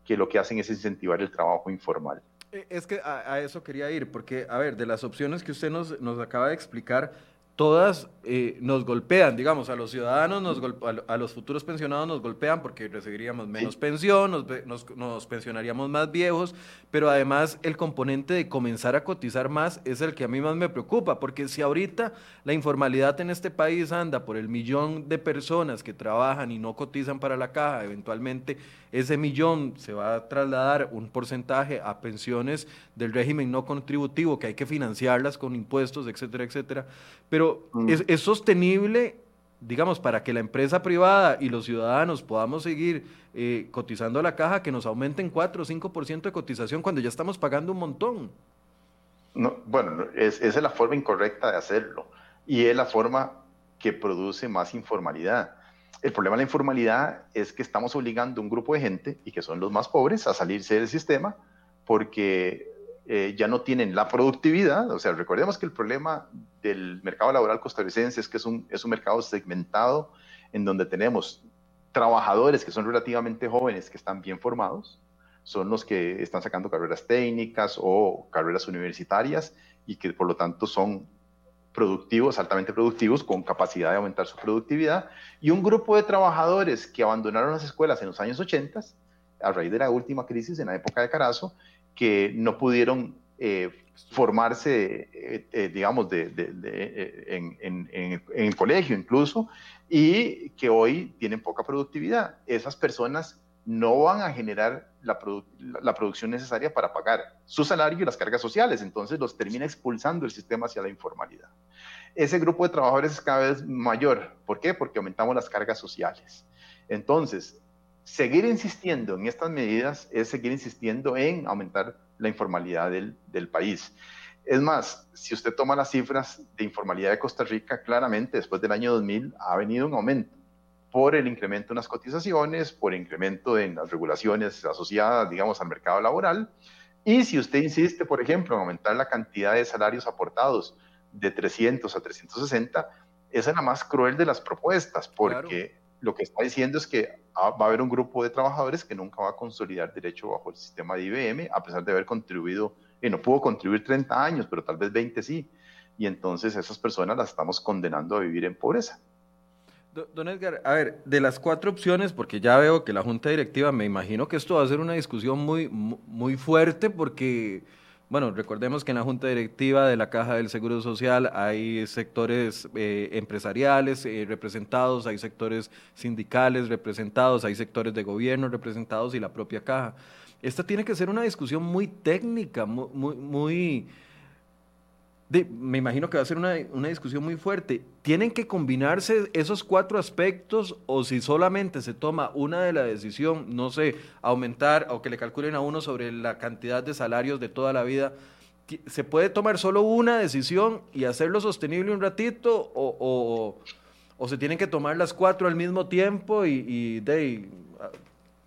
que lo que hacen es incentivar el trabajo informal. Eh, es que a, eso quería ir, porque, a ver, de las opciones que usted nos, nos acaba de explicar, todas eh, nos golpean, digamos, a los ciudadanos, nos a, los futuros pensionados nos golpean porque recibiríamos menos pensión, nos, nos, pensionaríamos más viejos, pero además el componente de comenzar a cotizar más es el que a mí más me preocupa, porque si ahorita la informalidad en este país anda por el millón de personas que trabajan y no cotizan para la caja, eventualmente ese millón se va a trasladar un porcentaje a pensiones del régimen no contributivo, que hay que financiarlas con impuestos, etcétera, etcétera. Pero mm. es, sostenible, digamos, para que la empresa privada y los ciudadanos podamos seguir eh, cotizando a la caja, que nos aumenten 4 o 5% de cotización cuando ya estamos pagando un montón. No, bueno, es, esa es la forma incorrecta de hacerlo y es la forma que produce más informalidad el problema de la informalidad es que estamos obligando a un grupo de gente, y que son los más pobres, a salirse del sistema porque eh, ya no tienen la productividad. O sea, recordemos que el problema del mercado laboral costarricense es que es un, es un mercado segmentado en donde tenemos trabajadores que son relativamente jóvenes, que están bien formados, son los que están sacando carreras técnicas o carreras universitarias y que por lo tanto son productivos, altamente productivos, con capacidad de aumentar su productividad, y un grupo de trabajadores que abandonaron las escuelas en los años 80, a raíz de la última crisis en la época de Carazo, que no pudieron eh, formarse, eh, eh, digamos, de, en, en, en, el colegio incluso, y que hoy tienen poca productividad. Esas personas no van a generar la, producción necesaria para pagar su salario y las cargas sociales, entonces los termina expulsando el sistema hacia la informalidad. ese grupo de trabajadores es cada vez mayor. ¿Por qué? Porque aumentamos las cargas sociales. Entonces, seguir insistiendo en estas medidas es seguir insistiendo en aumentar la informalidad del, del país. Es más, si usted toma las cifras de informalidad de Costa Rica, claramente después del año 2000 ha venido un aumento por el incremento en las cotizaciones, por el incremento en las regulaciones asociadas, digamos, al mercado laboral. Y si usted insiste, por ejemplo, en aumentar la cantidad de salarios aportados de 300 a 360, esa es la más cruel de las propuestas, porque lo que está diciendo es que va a haber un grupo de trabajadores que nunca va a consolidar derecho bajo el sistema de IBM, a pesar de haber contribuido y no pudo contribuir 30 años, pero tal vez 20 sí. Y entonces esas personas las estamos condenando a vivir en pobreza. Don Edgar, a ver, de las cuatro opciones, porque ya veo que la Junta Directiva, me imagino que esto va a ser una discusión muy, muy fuerte, porque, bueno, recordemos que en la Junta Directiva de la Caja del Seguro Social hay sectores eh, empresariales eh, representados, hay sectores sindicales representados, hay sectores de gobierno representados y la propia Caja. Esta tiene que ser una discusión muy técnica, muy, muy, me imagino que va a ser una, discusión muy fuerte. ¿Tienen que combinarse esos cuatro aspectos o si solamente se toma una de la decisión, no sé, aumentar o que le calculen a uno sobre la cantidad de salarios de toda la vida? ¿Se puede tomar solo una decisión y hacerlo sostenible un ratito o, o, se tienen que tomar las cuatro al mismo tiempo y, y de,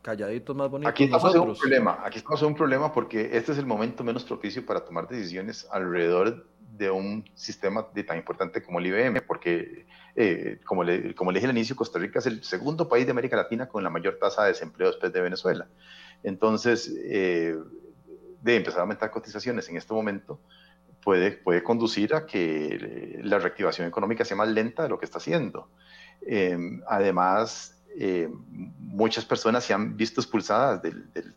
calladitos más bonitos. Aquí estamos en un problema, aquí estamos en un problema porque este es el momento menos propicio para tomar decisiones alrededor de un sistema de tan importante como el IBM, porque eh, como, le, como le dije al inicio, Costa Rica es el segundo país de América Latina con la mayor tasa de desempleo después de Venezuela. Entonces, eh, de empezar a aumentar cotizaciones en este momento puede, puede conducir a que la reactivación económica sea más lenta de lo que está haciendo. Eh, además, eh, muchas personas se han visto expulsadas de,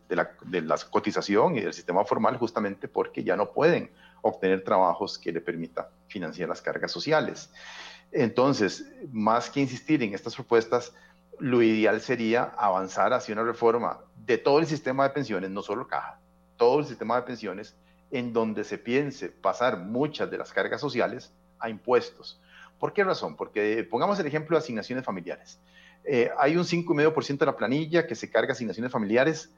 la, de, cotización y del sistema formal justamente porque ya no pueden obtener trabajos que le permita financiar las cargas sociales. Entonces, más que insistir en estas propuestas, lo ideal sería avanzar hacia una reforma de todo el sistema de pensiones, no solo caja, todo el sistema de pensiones, en donde se piense pasar muchas de las cargas sociales a impuestos. ¿Por qué razón? Porque pongamos el ejemplo de asignaciones familiares. Eh, hay un 5,5% de la planilla que se carga asignaciones familiares,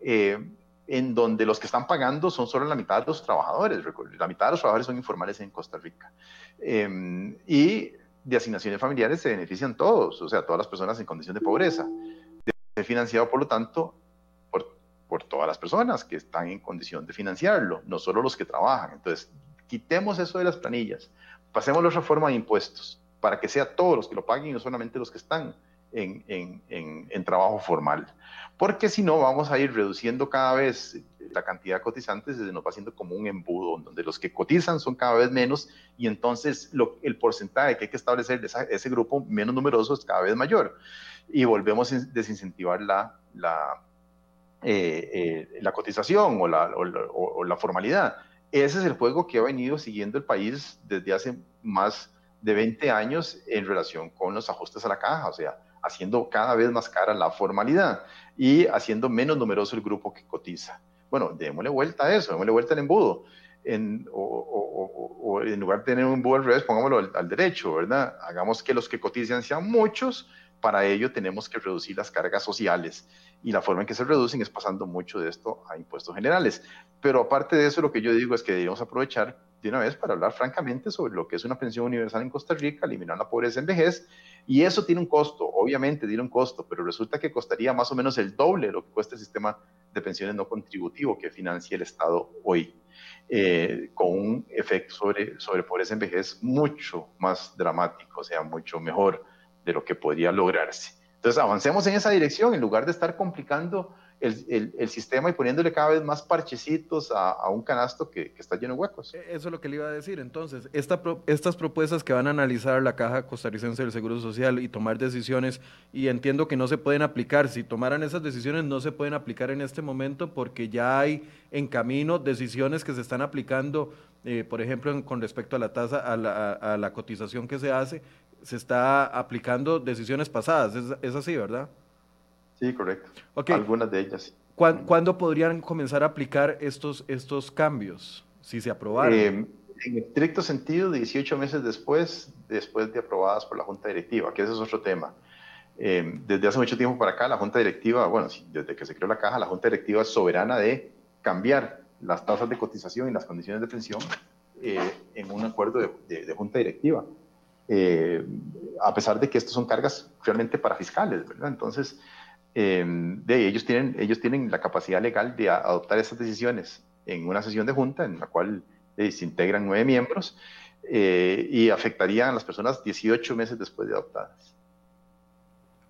eh, en donde los que están pagando son solo la mitad de los trabajadores. La mitad de los trabajadores son informales en Costa Rica. Em, y de asignaciones familiares se benefician todos, o sea, todas las personas en condición de pobreza. Ser financiado, por lo tanto, por, por todas las personas que están en condición de financiarlo, no solo los que trabajan. Entonces, quitemos eso de las planillas, pasemos la reforma de impuestos para que sea todos los que lo paguen y no solamente los que están en, trabajo formal. Porque si no, vamos a ir reduciendo cada vez la cantidad de cotizantes, se nos va haciendo como un embudo, donde los que cotizan son cada vez menos y entonces lo, el porcentaje que hay que establecer de ese grupo menos numeroso es cada vez mayor. Y volvemos a desincentivar la, la, eh, eh, la cotización o la, o la formalidad. Ese es el juego que ha venido siguiendo el país desde hace más de 20 años en relación con los ajustes a la caja. O sea, haciendo cada vez más cara la formalidad y haciendo menos numeroso el grupo que cotiza. Bueno, démosle vuelta a eso, démosle vuelta al embudo. En, o, en lugar de tener un embudo al revés, pongámoslo al, derecho, ¿verdad? Hagamos que los que cotizan sean muchos, para ello tenemos que reducir las cargas sociales y la forma en que se reducen es pasando mucho de esto a impuestos generales. Pero aparte de eso, lo que yo digo es que debemos aprovechar de una vez para hablar francamente sobre lo que es una pensión universal en Costa Rica, eliminar la pobreza en vejez y eso tiene un costo, obviamente tiene un costo, pero resulta que costaría más o menos el doble de lo que cuesta el sistema de pensiones no contributivo que financia el Estado hoy, eh, con un efecto sobre, sobre pobreza en vejez mucho más dramático, o sea, mucho mejor de lo que podría lograrse. Entonces, avancemos en esa dirección en lugar de estar complicando el, sistema y poniéndole cada vez más parchecitos a, un canasto que, está lleno de huecos. E, eso es lo que le iba a decir. Entonces, esta, estas propuestas que van a analizar la Caja Costarricense del Seguro Social y tomar decisiones, y entiendo que no se pueden aplicar, si tomaran esas decisiones no se pueden aplicar en este momento porque ya hay en camino decisiones que se están aplicando, eh, por ejemplo, con respecto a la tasa, a la, a la, cotización que se hace, se está aplicando decisiones pasadas. Es, es así, ¿verdad? Sí, correcto. Algunas de ellas. ¿Cuándo, podrían comenzar a aplicar estos, estos cambios, si se aprobaran? Eh, en estricto sentido 18 meses después, después de aprobadas por la Junta Directiva, que ese es otro tema. Eh, desde hace mucho tiempo para acá, la Junta Directiva, bueno, desde que se creó la caja, la Junta Directiva es soberana de cambiar las tasas de cotización y las condiciones de pensión eh, en un acuerdo de, Junta Directiva. Eh, a pesar de que estos son cargas realmente para fiscales, ¿verdad? Entonces, de, ellos, tienen, ellos tienen la capacidad legal de adoptar esas decisiones en una sesión de junta en la cual se integran nueve miembros y afectarían a las personas 18 meses después de adoptadas.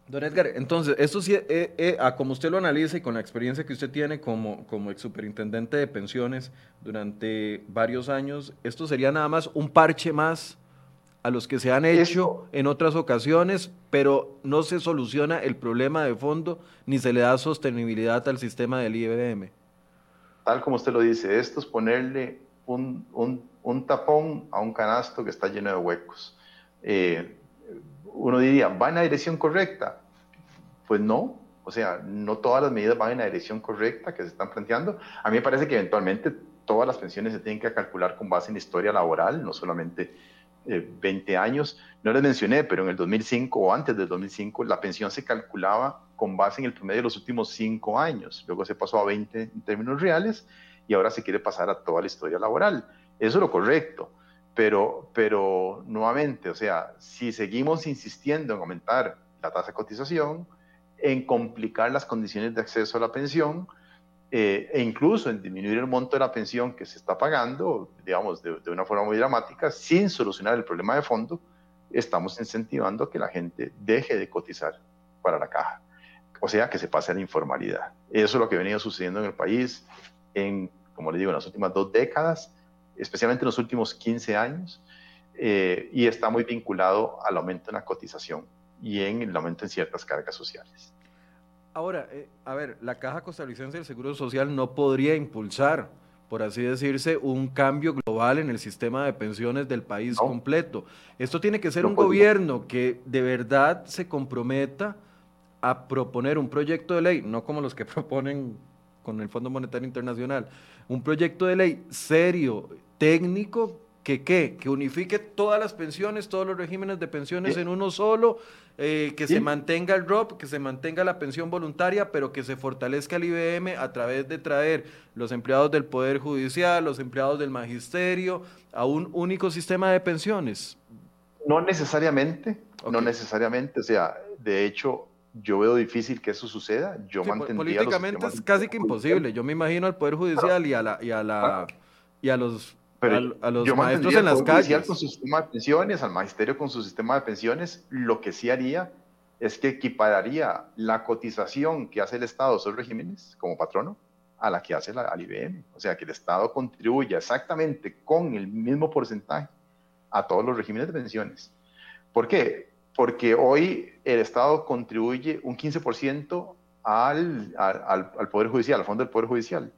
Don Edgar, entonces, esto sí, eh, eh, a como usted lo analiza y con la experiencia que usted tiene como, como ex superintendente de pensiones durante varios años, ¿esto sería nada más un parche más a los que se han hecho en otras ocasiones, pero no se soluciona el problema de fondo ni se le da sostenibilidad al sistema del IBM? Tal como usted lo dice, esto es ponerle un, un, tapón a un canasto que está lleno de huecos. Eh, uno diría, ¿va en la dirección correcta? Pues no, o sea, no todas las medidas van en la dirección correcta que se están planteando. A mí me parece que eventualmente todas las pensiones se tienen que calcular con base en historia laboral, no solamente 20 eh, años. No les mencioné, pero en el 2005 o antes del 2005 la pensión se calculaba con base en el promedio de los últimos 5 años. Luego se pasó a 20 en términos reales y ahora se quiere pasar a toda la historia laboral. Eso es lo correcto. Pero, pero nuevamente, o sea, si seguimos insistiendo en aumentar la tasa de cotización, en complicar las condiciones de acceso a la pensión eh, e incluso en disminuir el monto de la pensión que se está pagando, digamos, de, de, una forma muy dramática, sin solucionar el problema de fondo, estamos incentivando que la gente deje de cotizar para la caja. O sea, que se pase a la informalidad. Eso es lo que ha venido sucediendo en el país en, como les digo, en las últimas dos décadas especialmente en los últimos 15 años, eh, y está muy vinculado al aumento en la cotización y en el aumento en ciertas cargas sociales. Ahora, eh, a ver, la Caja Costarricense del Seguro Social no podría impulsar, por así decirse, un cambio global en el sistema de pensiones del país completo. Esto tiene que ser un gobierno que de verdad se comprometa a proponer un proyecto de ley, no como los que [laughs] proponen con el Fondo Monetario Internacional, un proyecto de ley serio, técnico que ¿qué? que unifique todas las pensiones, todos los regímenes de pensiones en uno solo, eh, que se mantenga el ROP, que se mantenga la pensión voluntaria, pero que se fortalezca el IBM a través de traer los empleados del Poder Judicial, los empleados del Magisterio, a un único sistema de pensiones. No necesariamente, no necesariamente, o sea, de hecho, yo veo difícil que eso suceda. Yo sí, Políticamente es casi que imposible. Yo me imagino al Poder Judicial y a la, y a la y a los a, los maestros en las calles. Con su sistema de pensiones, al magisterio con su sistema de pensiones, lo que sí haría es que equipararía la cotización que hace el Estado esos regímenes como patrono a la que hace la, al IBM. O sea, que el Estado contribuya exactamente con el mismo porcentaje a todos los regímenes de pensiones. ¿Por qué? Porque hoy el Estado contribuye un 15% al, al, al Poder Judicial, al Fondo del Poder Judicial,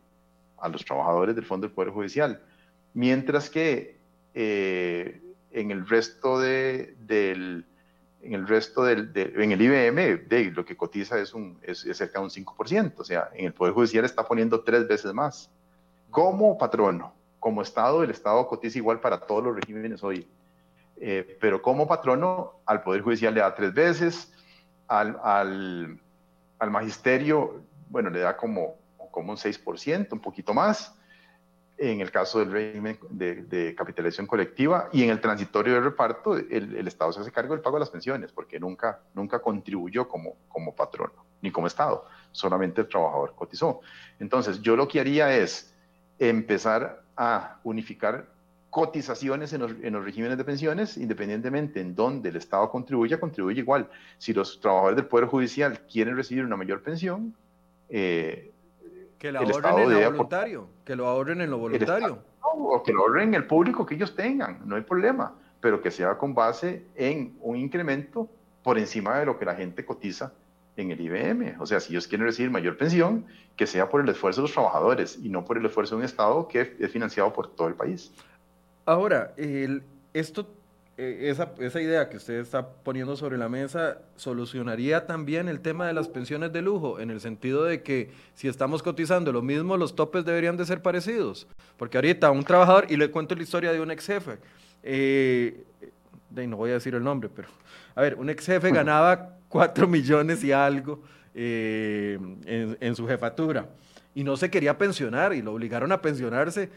a los trabajadores del Fondo del Poder Judicial mientras que eh, en el resto de, del en el resto del, en el IBM de, lo que cotiza es, un, es, cerca de un 5%, o sea, en el Poder Judicial está poniendo tres veces más. Como patrono, como Estado, el Estado cotiza igual para todos los regímenes hoy, eh, pero como patrono al Poder Judicial le da tres veces, al, al, al Magisterio, bueno, le da como, como un 6%, un poquito más, en el caso del régimen de, capitalización colectiva y en el transitorio de reparto, el, Estado se hace cargo del pago de las pensiones, porque nunca, nunca contribuyó como, como patrono, ni como Estado, solamente el trabajador cotizó. Entonces, yo lo que haría es empezar a unificar cotizaciones en los, en los regímenes de pensiones, independientemente en donde el Estado contribuya, contribuye igual. Si los trabajadores del Poder Judicial quieren recibir una mayor pensión, eh, que lo ahorren en lo voluntario, que lo ahorren en lo voluntario. o que lo ahorren en el público que ellos tengan, no hay problema, pero que sea con base en un incremento por encima de lo que la gente cotiza en el IBM. O sea, si ellos quieren recibir mayor pensión, que sea por el esfuerzo de los trabajadores y no por el esfuerzo de un Estado que es financiado por todo el país. Ahora, el, esto esa, esa, idea que usted está poniendo sobre la mesa solucionaría también el tema de las pensiones de lujo, en el sentido de que si estamos cotizando lo mismo, los topes deberían de ser parecidos. Porque ahorita un trabajador, y le cuento la historia de un ex jefe, eh, no voy a decir el nombre, pero a ver, un ex jefe ganaba 4 millones y algo eh, en, en su jefatura y no se quería pensionar y lo obligaron a pensionarse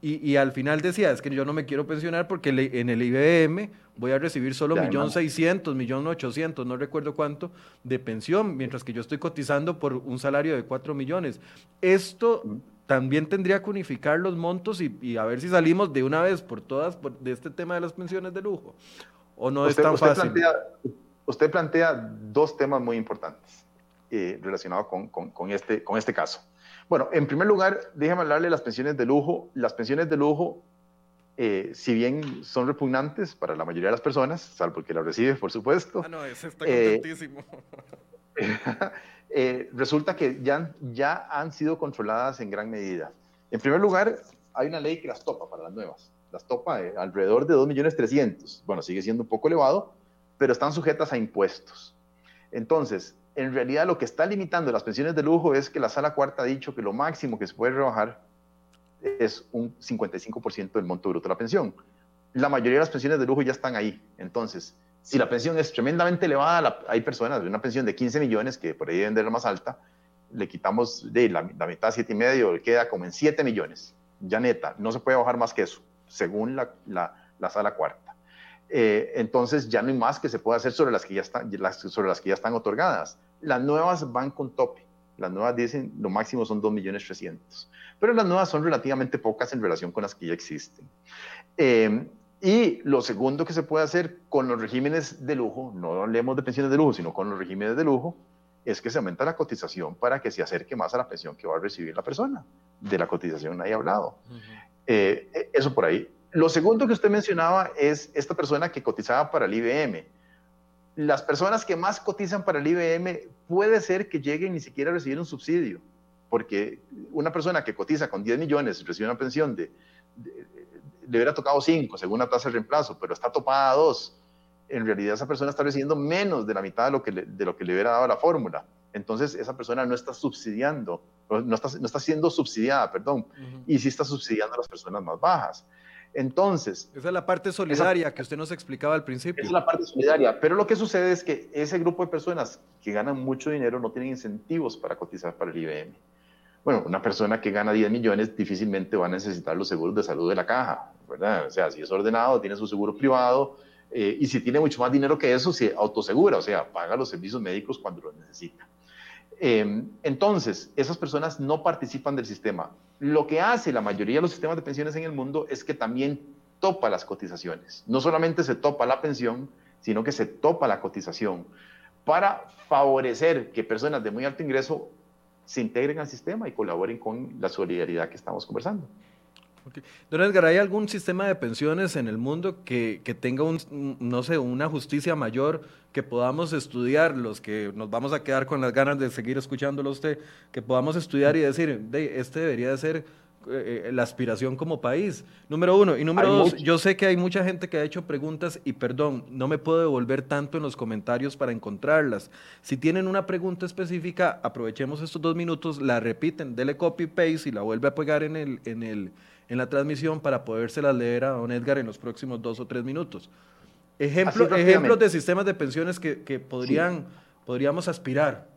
y, al final decía, es que yo no me quiero pensionar porque en el IBM voy a recibir solo millón seiscientos, millón ochocientos, no recuerdo cuánto, de pensión, mientras que yo estoy cotizando por un salario de cuatro millones. Esto también tendría que unificar los montos y, a ver si salimos de una vez por todas de este tema de las pensiones de lujo. ¿O no es tan fácil? Plantea, usted plantea dos temas muy importantes eh, relacionados con, este, con este caso. Bueno, en primer lugar, déjeme hablarle de las pensiones de lujo. Las pensiones de lujo, eh, si bien son repugnantes para la mayoría de las personas, salvo el que las recibe, por supuesto. Ah, no, ese está eh, contentísimo. [laughs] Eh, resulta que ya, ya han sido controladas en gran medida. En primer lugar, hay una ley que las topa para las nuevas. Las topa alrededor de 2.300.000. Bueno, sigue siendo un poco elevado, pero están sujetas a impuestos. Entonces, en realidad lo que está limitando las pensiones de lujo es que la sala cuarta ha dicho que lo máximo que se puede rebajar es un 55% del monto bruto de la pensión. La mayoría de las pensiones de lujo ya están ahí. Entonces, si la pensión es tremendamente elevada, hay personas de una pensión de 15 millones que por ahí deben de la más alta, le quitamos de la, mitad, siete y medio, queda como en 7 millones. Ya neta, no se puede bajar más que eso, según la sala cuarta. Eh, entonces ya no hay más que se pueda hacer sobre las que ya están, sobre las que ya están otorgadas. Las nuevas van con tope. Las nuevas dicen lo máximo son 2.300.000. Pero las nuevas son relativamente pocas en relación con las que ya existen. Eh, y lo segundo que se puede hacer con los regímenes de lujo, no hablemos de pensiones de lujo, sino con los regímenes de lujo, es que se aumenta la cotización para que se acerque más a la pensión que va a recibir la persona. De la cotización nadie ha hablado. Eh, eso por ahí. Lo segundo que usted mencionaba es esta persona que cotizaba para el IBM. Las personas que más cotizan para el IBM puede ser que lleguen ni siquiera a recibir un subsidio, porque una persona que cotiza con 10 millones recibe una pensión de, le hubiera tocado 5 según la tasa de reemplazo, pero está topada a 2. En realidad esa persona está recibiendo menos de la mitad de lo que le, de lo que le hubiera dado la fórmula. Entonces esa persona no está subsidiando, no está, no está siendo subsidiada, perdón, y sí está subsidiando a las personas más bajas. Entonces... Esa es la parte solidaria que usted nos explicaba al principio. Esa es la parte solidaria, pero lo que sucede es que ese grupo de personas que ganan mucho dinero no tienen incentivos para cotizar para el IBM. Bueno, una persona que gana 10 millones difícilmente va a necesitar los seguros de salud de la caja, ¿verdad? O sea, si es ordenado, tiene su seguro privado, eh, y si tiene mucho más dinero que eso, se autosegura, o sea, paga los servicios médicos cuando los necesita. Em, entonces, esas personas no participan del sistema. Lo que hace la mayoría de los sistemas de pensiones en el mundo es que también topa las cotizaciones. No solamente se topa la pensión, sino que se topa la cotización para favorecer que personas de muy alto ingreso se integren al sistema y colaboren con la solidaridad que estamos conversando. Don Edgar, ¿hay algún sistema de pensiones en el mundo que, tenga, un, no sé, una justicia mayor que podamos estudiar, los que nos vamos a quedar con las ganas de seguir escuchándolo a usted, que podamos estudiar y decir, de, este debería de ser eh, la aspiración como país. Número uno. Y número dos, yo sé que hay mucha gente que ha hecho preguntas y perdón, no me puedo devolver tanto en los comentarios para encontrarlas. Si tienen una pregunta específica, aprovechemos estos dos minutos, la repiten, dele copy paste y la vuelve a pegar en el, en el en la transmisión para podérselas leer a don Edgar en los próximos dos o tres minutos. Ejemplo, ejemplos de sistemas de pensiones que, podrían, podríamos aspirar.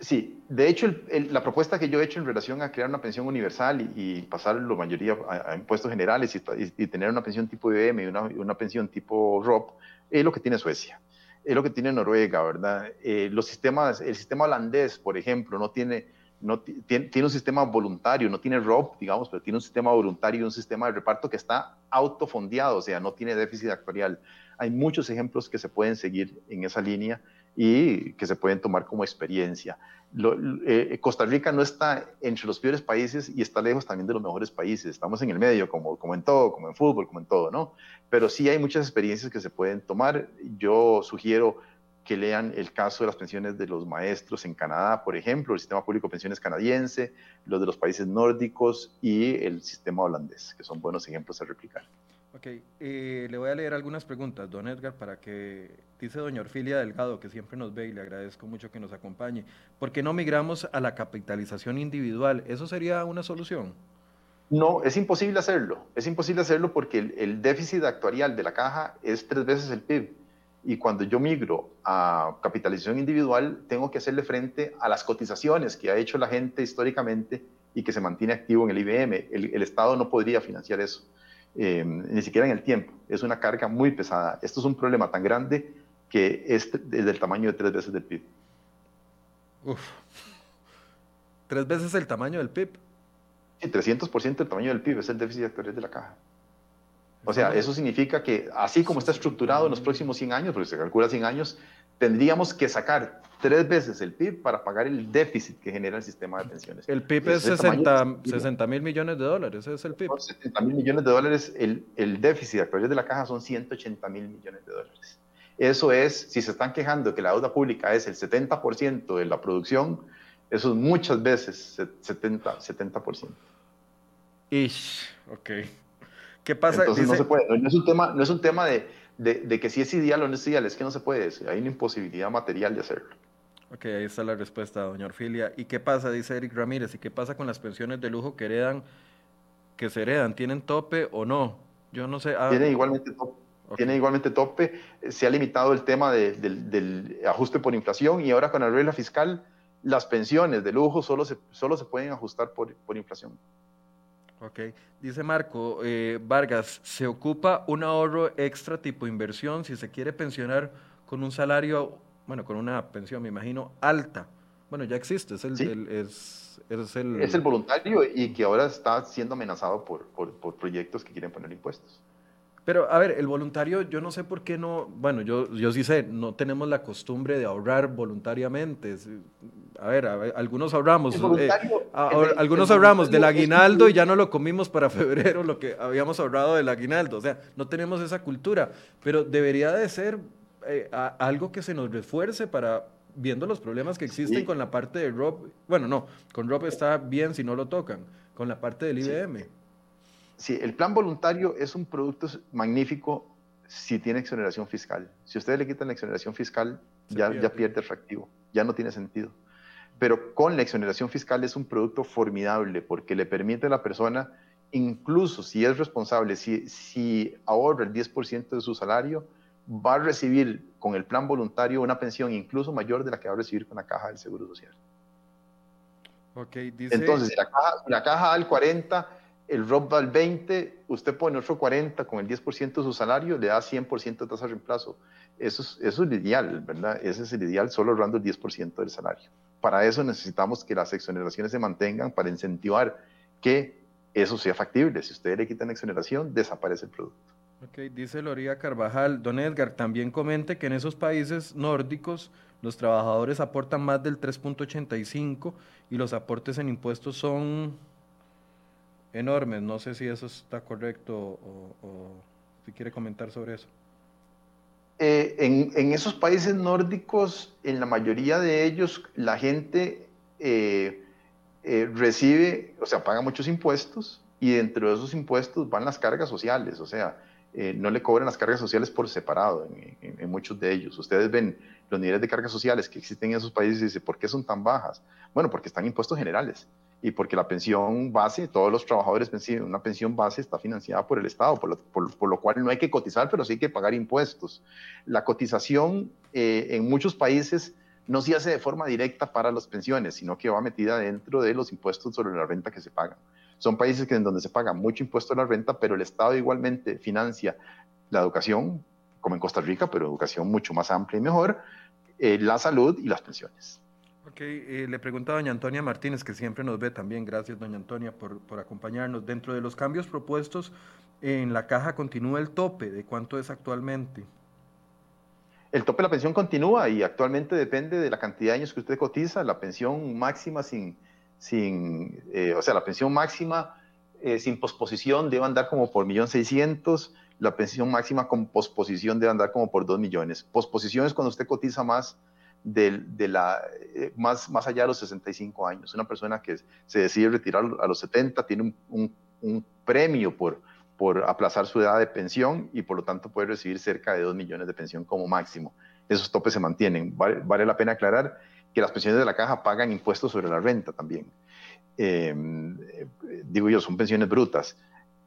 Sí, de hecho, la propuesta que yo he hecho en relación a crear una pensión universal y, pasar la mayoría a, impuestos generales y, tener una pensión tipo IBM y una, pensión tipo ROP es lo que tiene Suecia, es lo que tiene Noruega, ¿verdad? Eh, los sistemas, el sistema holandés, por ejemplo, no tiene no tiene, un sistema voluntario, no tiene ROP, digamos, pero tiene un sistema voluntario y un sistema de reparto que está autofondeado, o sea, no tiene déficit actuarial. Hay muchos ejemplos que se pueden seguir en esa línea y que se pueden tomar como experiencia. Eh, Costa Rica no está entre los peores países y está lejos también de los mejores países. Estamos en el medio, como, como en todo, como en fútbol, como en todo, ¿no? Pero sí hay muchas experiencias que se pueden tomar. Yo sugiero que lean el caso de las pensiones de los maestros en Canadá, por ejemplo, el sistema público de pensiones canadiense, los de los países nórdicos y el sistema holandés, que son buenos ejemplos a replicar. Ok, eh, le voy a leer algunas preguntas, don Edgar, para que, dice doña Orfilia Delgado, que siempre nos ve y le agradezco mucho que nos acompañe, ¿por qué no migramos a la capitalización individual? ¿Eso sería una solución? No, es imposible hacerlo. Es imposible hacerlo porque el, déficit actuarial de la caja es tres veces el PIB. Y cuando yo migro a capitalización individual, tengo que hacerle frente a las cotizaciones que ha hecho la gente históricamente y que se mantiene activo en el IBM. El, Estado no podría financiar eso, eh, ni siquiera en el tiempo. Es una carga muy pesada. Esto es un problema tan grande que es del tamaño de tres veces del PIB. Uf. ¿Tres veces el tamaño del PIB? Sí, 300% del tamaño del PIB es el déficit actual de la caja. O sea, eso significa que así como está estructurado en los próximos 100 años, porque se calcula 100 años, tendríamos que sacar tres veces el PIB para pagar el déficit que genera el sistema de pensiones. El PIB es 60 mil millones de dólares, ese es el PIB. 70 mil millones de dólares, el, el déficit actual de la caja son 180 mil millones de dólares. Eso es, si se están quejando que la deuda pública es el 70% de la producción, eso es muchas veces 70%. 70%. Ish, ok. ¿Qué pasa? Entonces no se puede, no es un tema, no es un tema de, de, que si es ideal o no es ideal, es que no se puede, hay una imposibilidad material de hacerlo. Ok, ahí está la respuesta, doña Orfilia. ¿Y qué pasa, dice Eric Ramírez, y qué pasa con las pensiones de lujo que heredan, que se heredan? ¿Tienen tope o no? Yo no sé. Ah, tienen igualmente tope. Tienen igualmente tope. Se ha limitado el tema del, ajuste por inflación y ahora con la regla fiscal, las pensiones de lujo solo se, solo se pueden ajustar por, por inflación. Ok. Dice Marco eh, Vargas, ¿se ocupa un ahorro extra tipo inversión si se quiere pensionar con un salario, bueno, con una pensión, me imagino, alta? Bueno, ya existe, es el, es, el... es el voluntario y que ahora está siendo amenazado por, por proyectos que quieren poner impuestos. Pero, a ver, el voluntario, yo no sé por qué no, bueno, yo, yo sí sé, no tenemos la costumbre de ahorrar voluntariamente. A ver, algunos ahorramos, eh, algunos ahorramos del aguinaldo y ya no lo comimos para [laughs] febrero lo que habíamos ahorrado del aguinaldo. O sea, no tenemos esa cultura, pero debería de ser eh, algo que se nos refuerce para, viendo los problemas que existen con la parte de Rob, bueno, no, con Rob está bien si no lo tocan, con la parte del IBM. Sí, el plan voluntario es un producto magnífico si tiene exoneración fiscal. Si ustedes le quitan la exoneración fiscal, ya pierde. ya pierde atractivo, ya no tiene sentido. Pero con la exoneración fiscal es un producto formidable porque le permite a la persona, incluso si es responsable, si, si ahorra el 10% de su salario, va a recibir con el plan voluntario una pensión incluso mayor de la que va a recibir con la caja del Seguro Social. Okay, dice... Entonces, la caja, la caja da el 40, el ROP va al 20, usted pone otro 40 con el 10% de su salario, le da 100% de tasa de reemplazo. Eso es, eso es el ideal, ¿verdad? Ese es el ideal, solo ahorrando el 10% del salario. Para eso necesitamos que las exoneraciones se mantengan para incentivar que eso sea factible. Si usted le quitan exoneración, desaparece el producto. Ok, dice Loría Carvajal. Don Edgar, también comente que en esos países nórdicos los trabajadores aportan más del 3.85 y los aportes en impuestos son enormes. No sé si eso está correcto o, si quiere comentar sobre eso. Eh, en, esos países nórdicos, en la mayoría de ellos, la gente eh, eh, recibe, o sea, paga muchos impuestos y dentro de esos impuestos van las cargas sociales, o sea, no le cobran las cargas sociales por separado en, en, muchos de ellos. Ustedes ven los niveles de cargas sociales que existen en esos países y dicen, ¿por qué son tan bajas? Bueno, porque están impuestos generales y porque la pensión base, todos los trabajadores una pensión base está financiada por el Estado, por lo, cual no hay que cotizar, pero sí hay que pagar impuestos. La cotización eh, en muchos países no se hace de forma directa para las pensiones, sino que va metida dentro de los impuestos sobre la renta que se pagan. Son países que en donde se paga mucho impuesto a la renta, pero el Estado igualmente financia la educación, como en Costa Rica, pero educación mucho más amplia y mejor, eh, la salud y las pensiones. Ok, eh, le pregunta a doña Antonia Martínez, que siempre nos ve también, gracias doña Antonia por, por, acompañarnos. Dentro de los cambios propuestos, en la caja continúa el tope, ¿de cuánto es actualmente? El tope de la pensión continúa y actualmente depende de la cantidad de años que usted cotiza. La pensión máxima sin, sin eh, o sea, la pensión máxima eh, sin posposición debe andar como por 1.600.000, la pensión máxima con posposición debe andar como por 2 millones. Posposición es cuando usted cotiza más de, la, eh, más, más allá de los 65 años. Una persona que se decide retirar a los 70 tiene un, premio por, por aplazar su edad de pensión y por lo tanto puede recibir cerca de 2 millones de pensión como máximo. Esos topes se mantienen. Vale, la pena aclarar que las pensiones de la caja pagan impuestos sobre la renta también. Em, digo yo, son pensiones brutas.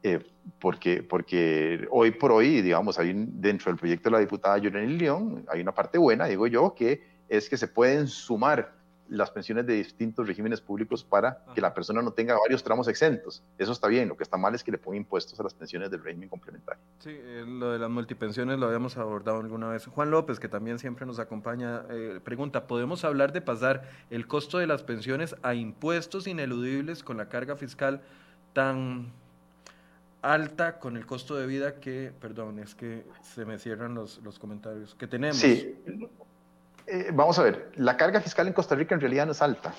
Eh, porque, porque hoy por hoy, digamos, hay dentro del proyecto de la diputada Yoreni León, hay una parte buena, digo yo, que es que se pueden sumar las pensiones de distintos regímenes públicos para que la persona no tenga varios tramos exentos. Eso está bien, lo que está mal es que le ponga impuestos a las pensiones del régimen complementario. Sí, eh, lo de las multipensiones lo habíamos abordado alguna vez. Juan López, que también siempre nos acompaña, eh, pregunta, ¿podemos hablar de pasar el costo de las pensiones a impuestos ineludibles con la carga fiscal tan alta con el costo de vida que, perdón, es que se me cierran los, los comentarios, que tenemos? Sí, eh, vamos a ver, la carga fiscal en Costa Rica en realidad no es alta.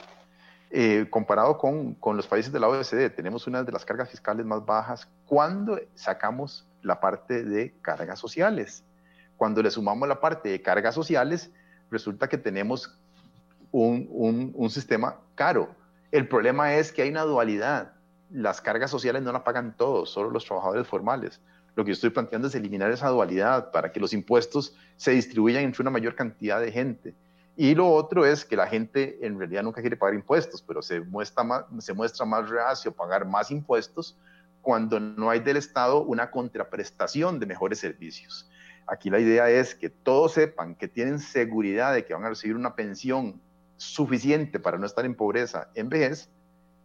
Eh, comparado con, con, los países de la OECD, tenemos una de las cargas fiscales más bajas cuando sacamos la parte de cargas sociales. Cuando le sumamos la parte de cargas sociales, resulta que tenemos un, un, sistema caro. El problema es que hay una dualidad. Las cargas sociales no la pagan todos, solo los trabajadores formales. Lo que yo estoy planteando es eliminar esa dualidad para que los impuestos se distribuyan entre una mayor cantidad de gente. Y lo otro es que la gente en realidad nunca quiere pagar impuestos, pero se muestra más, se muestra más reacio a pagar más impuestos cuando no hay del Estado una contraprestación de mejores servicios. Aquí la idea es que todos sepan que tienen seguridad de que van a recibir una pensión suficiente para no estar en pobreza en vejez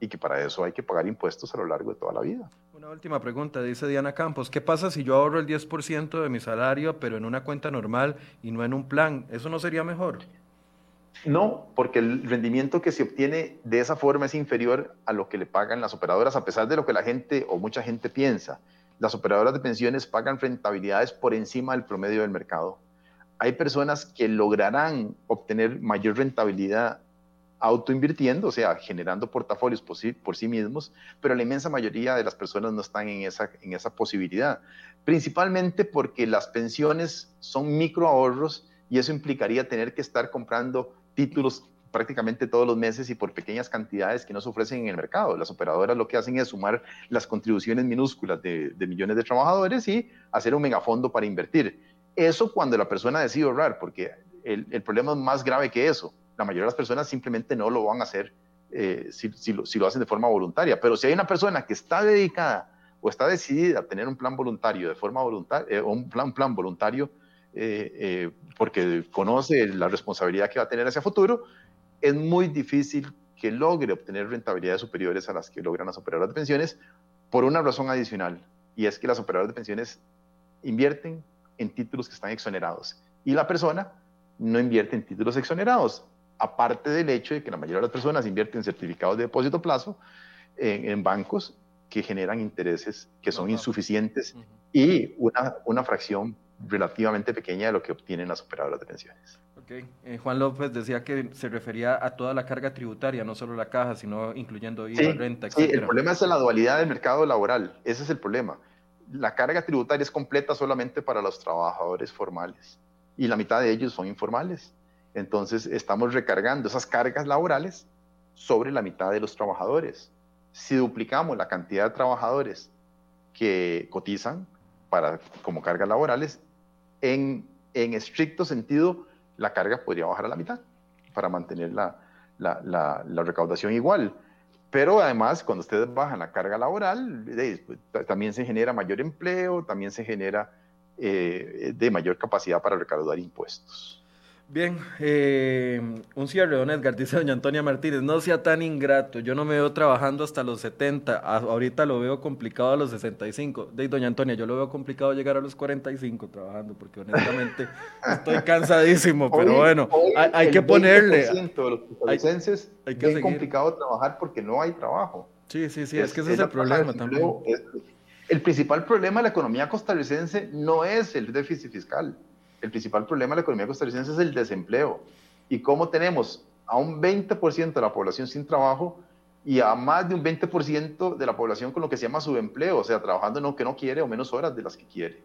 y que para eso hay que pagar impuestos a lo largo de toda la vida. Una última pregunta, dice Diana Campos, ¿qué pasa si yo ahorro el 10% de mi salario pero en una cuenta normal y no en un plan? ¿Eso no sería mejor? No, porque el rendimiento que se obtiene de esa forma es inferior a lo que le pagan las operadoras, a pesar de lo que la gente o mucha gente piensa. Las operadoras de pensiones pagan rentabilidades por encima del promedio del mercado. Hay personas que lograrán obtener mayor rentabilidad autoinvirtiendo, o sea, generando portafolios por sí, mismos, pero la inmensa mayoría de las personas no están en esa, en esa posibilidad, principalmente porque las pensiones son microahorros y eso implicaría tener que estar comprando títulos prácticamente todos los meses y por pequeñas cantidades que no se ofrecen en el mercado. Las operadoras lo que hacen es sumar las contribuciones minúsculas de, millones de trabajadores y hacer un megafondo para invertir. Eso cuando la persona decide ahorrar, porque el problema es más grave que eso la mayoría de las personas simplemente no lo van a hacer eh, si, lo, hacen de forma voluntaria. Pero si hay una persona que está dedicada o está decidida a tener un plan voluntario de forma voluntaria, eh, un plan, plan voluntario, eh, porque conoce la responsabilidad que va a tener hacia futuro, es muy difícil que logre obtener rentabilidades superiores a las que logran las operadoras de pensiones por una razón adicional, y es que las operadoras de pensiones invierten en títulos que están exonerados y la persona no invierte en títulos exonerados aparte del hecho de que la mayoría de las personas invierten en certificados de depósito plazo en, bancos que generan intereses que son insuficientes y una, una fracción relativamente pequeña de lo que obtienen las operadoras de pensiones. Okay. Eh, Juan López decía que se refería a toda la carga tributaria, no solo la caja, sino incluyendo IVA, renta, etc. Sí, el problema es la dualidad del mercado laboral, ese es el problema. La carga tributaria es completa solamente para los trabajadores formales y la mitad de ellos son informales. Entonces estamos recargando esas cargas laborales sobre la mitad de los trabajadores. Si duplicamos la cantidad de trabajadores que cotizan para, como cargas laborales, en, en estricto sentido, la carga podría bajar a la mitad para mantener la, la, la, recaudación igual. Pero además, cuando ustedes bajan la carga laboral, pues, también se genera mayor empleo, también se genera eh, de mayor capacidad para recaudar impuestos. Bien, eh, un cierre, don Edgar, dice doña Antonia Martínez, no sea tan ingrato, yo no me veo trabajando hasta los 70, ahorita lo veo complicado a los 65. De doña Antonia, yo lo veo complicado llegar a los 45 trabajando, porque honestamente estoy cansadísimo, pero bueno, hay, que ponerle... de los hay, que es complicado trabajar porque no hay trabajo. Sí, sí, sí, es, que ese es, el problema también. el principal problema de la economía costarricense no es el déficit fiscal el principal problema de la economía costarricense es el desempleo. Y cómo tenemos a un 20% de la población sin trabajo y a más de un 20% de la población con lo que se llama subempleo, o sea, trabajando en lo que no quiere o menos horas de las que quiere.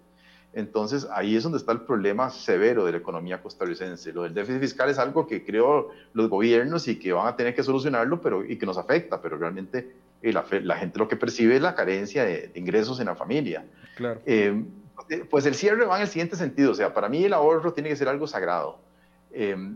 Entonces, ahí es donde está el problema severo de la economía costarricense. Lo del déficit fiscal es algo que creó los gobiernos y que van a tener que solucionarlo pero, y que nos afecta, pero realmente la, la, gente lo que percibe es la carencia de, ingresos en la familia. Claro. Eh, pues el cierre va en el siguiente sentido, o sea, para mí el ahorro tiene que ser algo sagrado. Eh,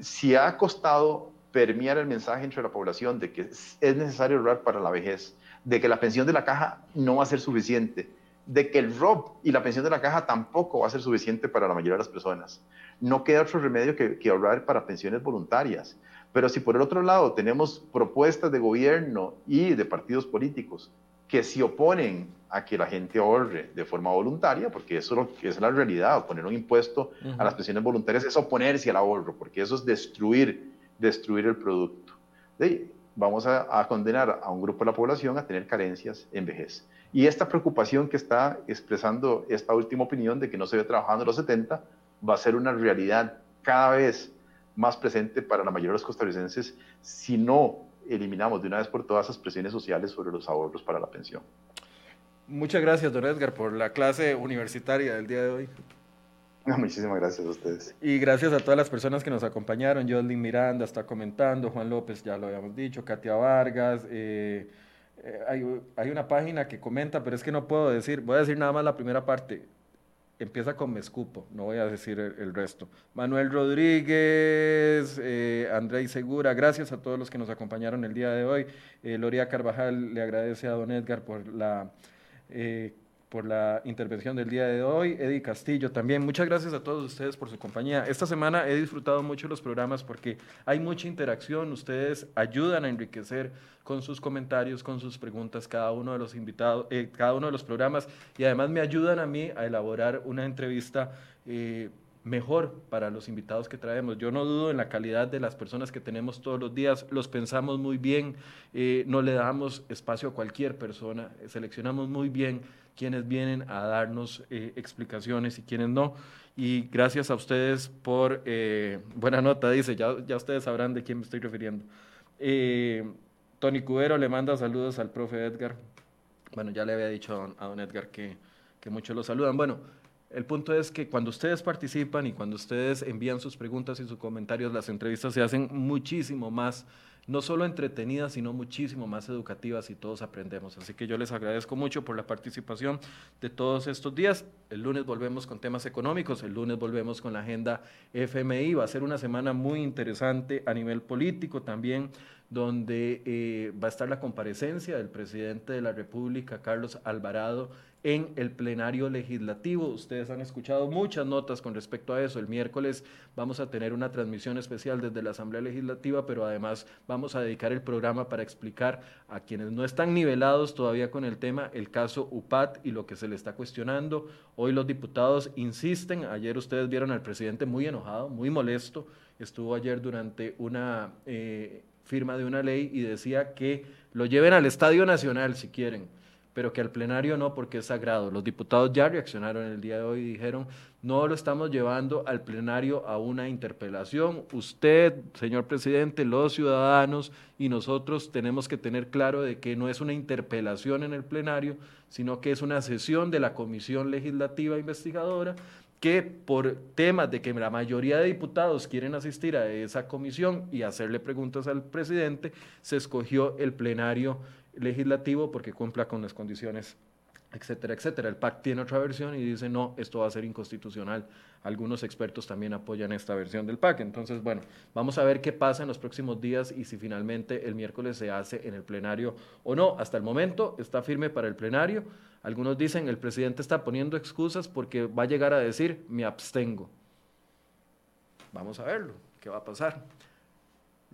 si ha costado permear el mensaje entre la población de que es necesario ahorrar para la vejez, de que la pensión de la caja no va a ser suficiente, de que el ROP y la pensión de la caja tampoco va a ser suficiente para la mayoría de las personas. No queda otro remedio que ahorrar para pensiones voluntarias. Pero si por el otro lado tenemos propuestas de gobierno y de partidos políticos que se oponen a que la gente ahorre de forma voluntaria, porque eso es la realidad, poner un impuesto a las pensiones voluntarias es oponerse al ahorro, porque eso es destruir, destruir el producto. vamos a, a, condenar a un grupo de la población a tener carencias en vejez. Y esta preocupación que está expresando esta última opinión de que no se ve trabajando en los 70 va a ser una realidad cada vez más presente para la mayoría de los costarricenses si no eliminamos de una vez por todas esas presiones sociales sobre los ahorros para la pensión. Muchas gracias, don Edgar, por la clase universitaria del día de hoy. [laughs] Muchísimas gracias a ustedes. Y gracias a todas las personas que nos acompañaron. Jocelyn Miranda está comentando, Juan López ya lo habíamos dicho, Katia Vargas. Eh, eh, hay, hay, una página que comenta, pero es que no puedo decir, voy a decir nada más la primera parte. Empieza con me escupo, no voy a decir el, resto. Manuel Rodríguez, eh, Andrés Segura, gracias a todos los que nos acompañaron el día de hoy. Eh, Loria Carvajal le agradece a don Edgar por la eh, por la intervención del día de hoy. Eddie Castillo también. Muchas gracias a todos ustedes por su compañía. Esta semana he disfrutado mucho los programas porque hay mucha interacción. Ustedes ayudan a enriquecer con sus comentarios, con sus preguntas cada uno de los invitados, eh, cada uno de los programas y además me ayudan a mí a elaborar una entrevista. Eh, mejor para los invitados que traemos. Yo no dudo en la calidad de las personas que tenemos todos los días, los pensamos muy bien, eh, no le damos espacio a cualquier persona, seleccionamos muy bien quienes vienen a darnos eh, explicaciones y quienes no. Y gracias a ustedes por, eh, buena nota, dice, ya, ya ustedes sabrán de quién me estoy refiriendo. Eh, Tony Cubero le manda saludos al profe Edgar. Bueno, ya le había dicho a don, Edgar que, que muchos lo saludan. Bueno, el punto es que cuando ustedes participan y cuando ustedes envían sus preguntas y sus comentarios, las entrevistas se hacen muchísimo más no solo entretenidas, sino muchísimo más educativas y todos aprendemos. Así que yo les agradezco mucho por la participación de todos estos días. El lunes volvemos con temas económicos, el lunes volvemos con la agenda FMI. Va a ser una semana muy interesante a nivel político también donde eh, va a estar la comparecencia del presidente de la República, Carlos Alvarado, en el plenario legislativo. Ustedes han escuchado muchas notas con respecto a eso. El miércoles vamos a tener una transmisión especial desde la Asamblea Legislativa, pero además vamos a dedicar el programa para explicar a quienes no están nivelados todavía con el tema el caso UPAT y lo que se le está cuestionando. Hoy los diputados insisten, ayer ustedes vieron al presidente muy enojado, muy molesto, estuvo ayer durante una eh, firma de una ley y decía que lo lleven al Estadio Nacional si quieren pero que al plenario no porque es sagrado. Los diputados ya reaccionaron el día de hoy y dijeron, no lo estamos llevando al plenario a una interpelación. Usted, señor presidente, los ciudadanos y nosotros tenemos que tener claro de que no es una interpelación en el plenario, sino que es una sesión de la Comisión Legislativa Investigadora que por temas de que la mayoría de diputados quieren asistir a esa comisión y hacerle preguntas al presidente, se escogió el plenario legislativo porque cumpla con las condiciones, etcétera, etcétera. El PAC tiene otra versión y dice, no, esto va a ser inconstitucional. Algunos expertos también apoyan esta versión del PAC. Entonces, bueno, vamos a ver qué pasa en los próximos días y si finalmente el miércoles se hace en el plenario o no. Hasta el momento está firme para el plenario. Algunos dicen, el presidente está poniendo excusas porque va a llegar a decir, me abstengo. Vamos a verlo, qué va a pasar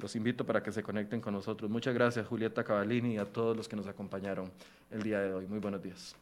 los invito para que se conecten con nosotros. Muchas gracias Julieta Cavallini y a todos los que nos acompañaron el día de hoy. Muy buenos días.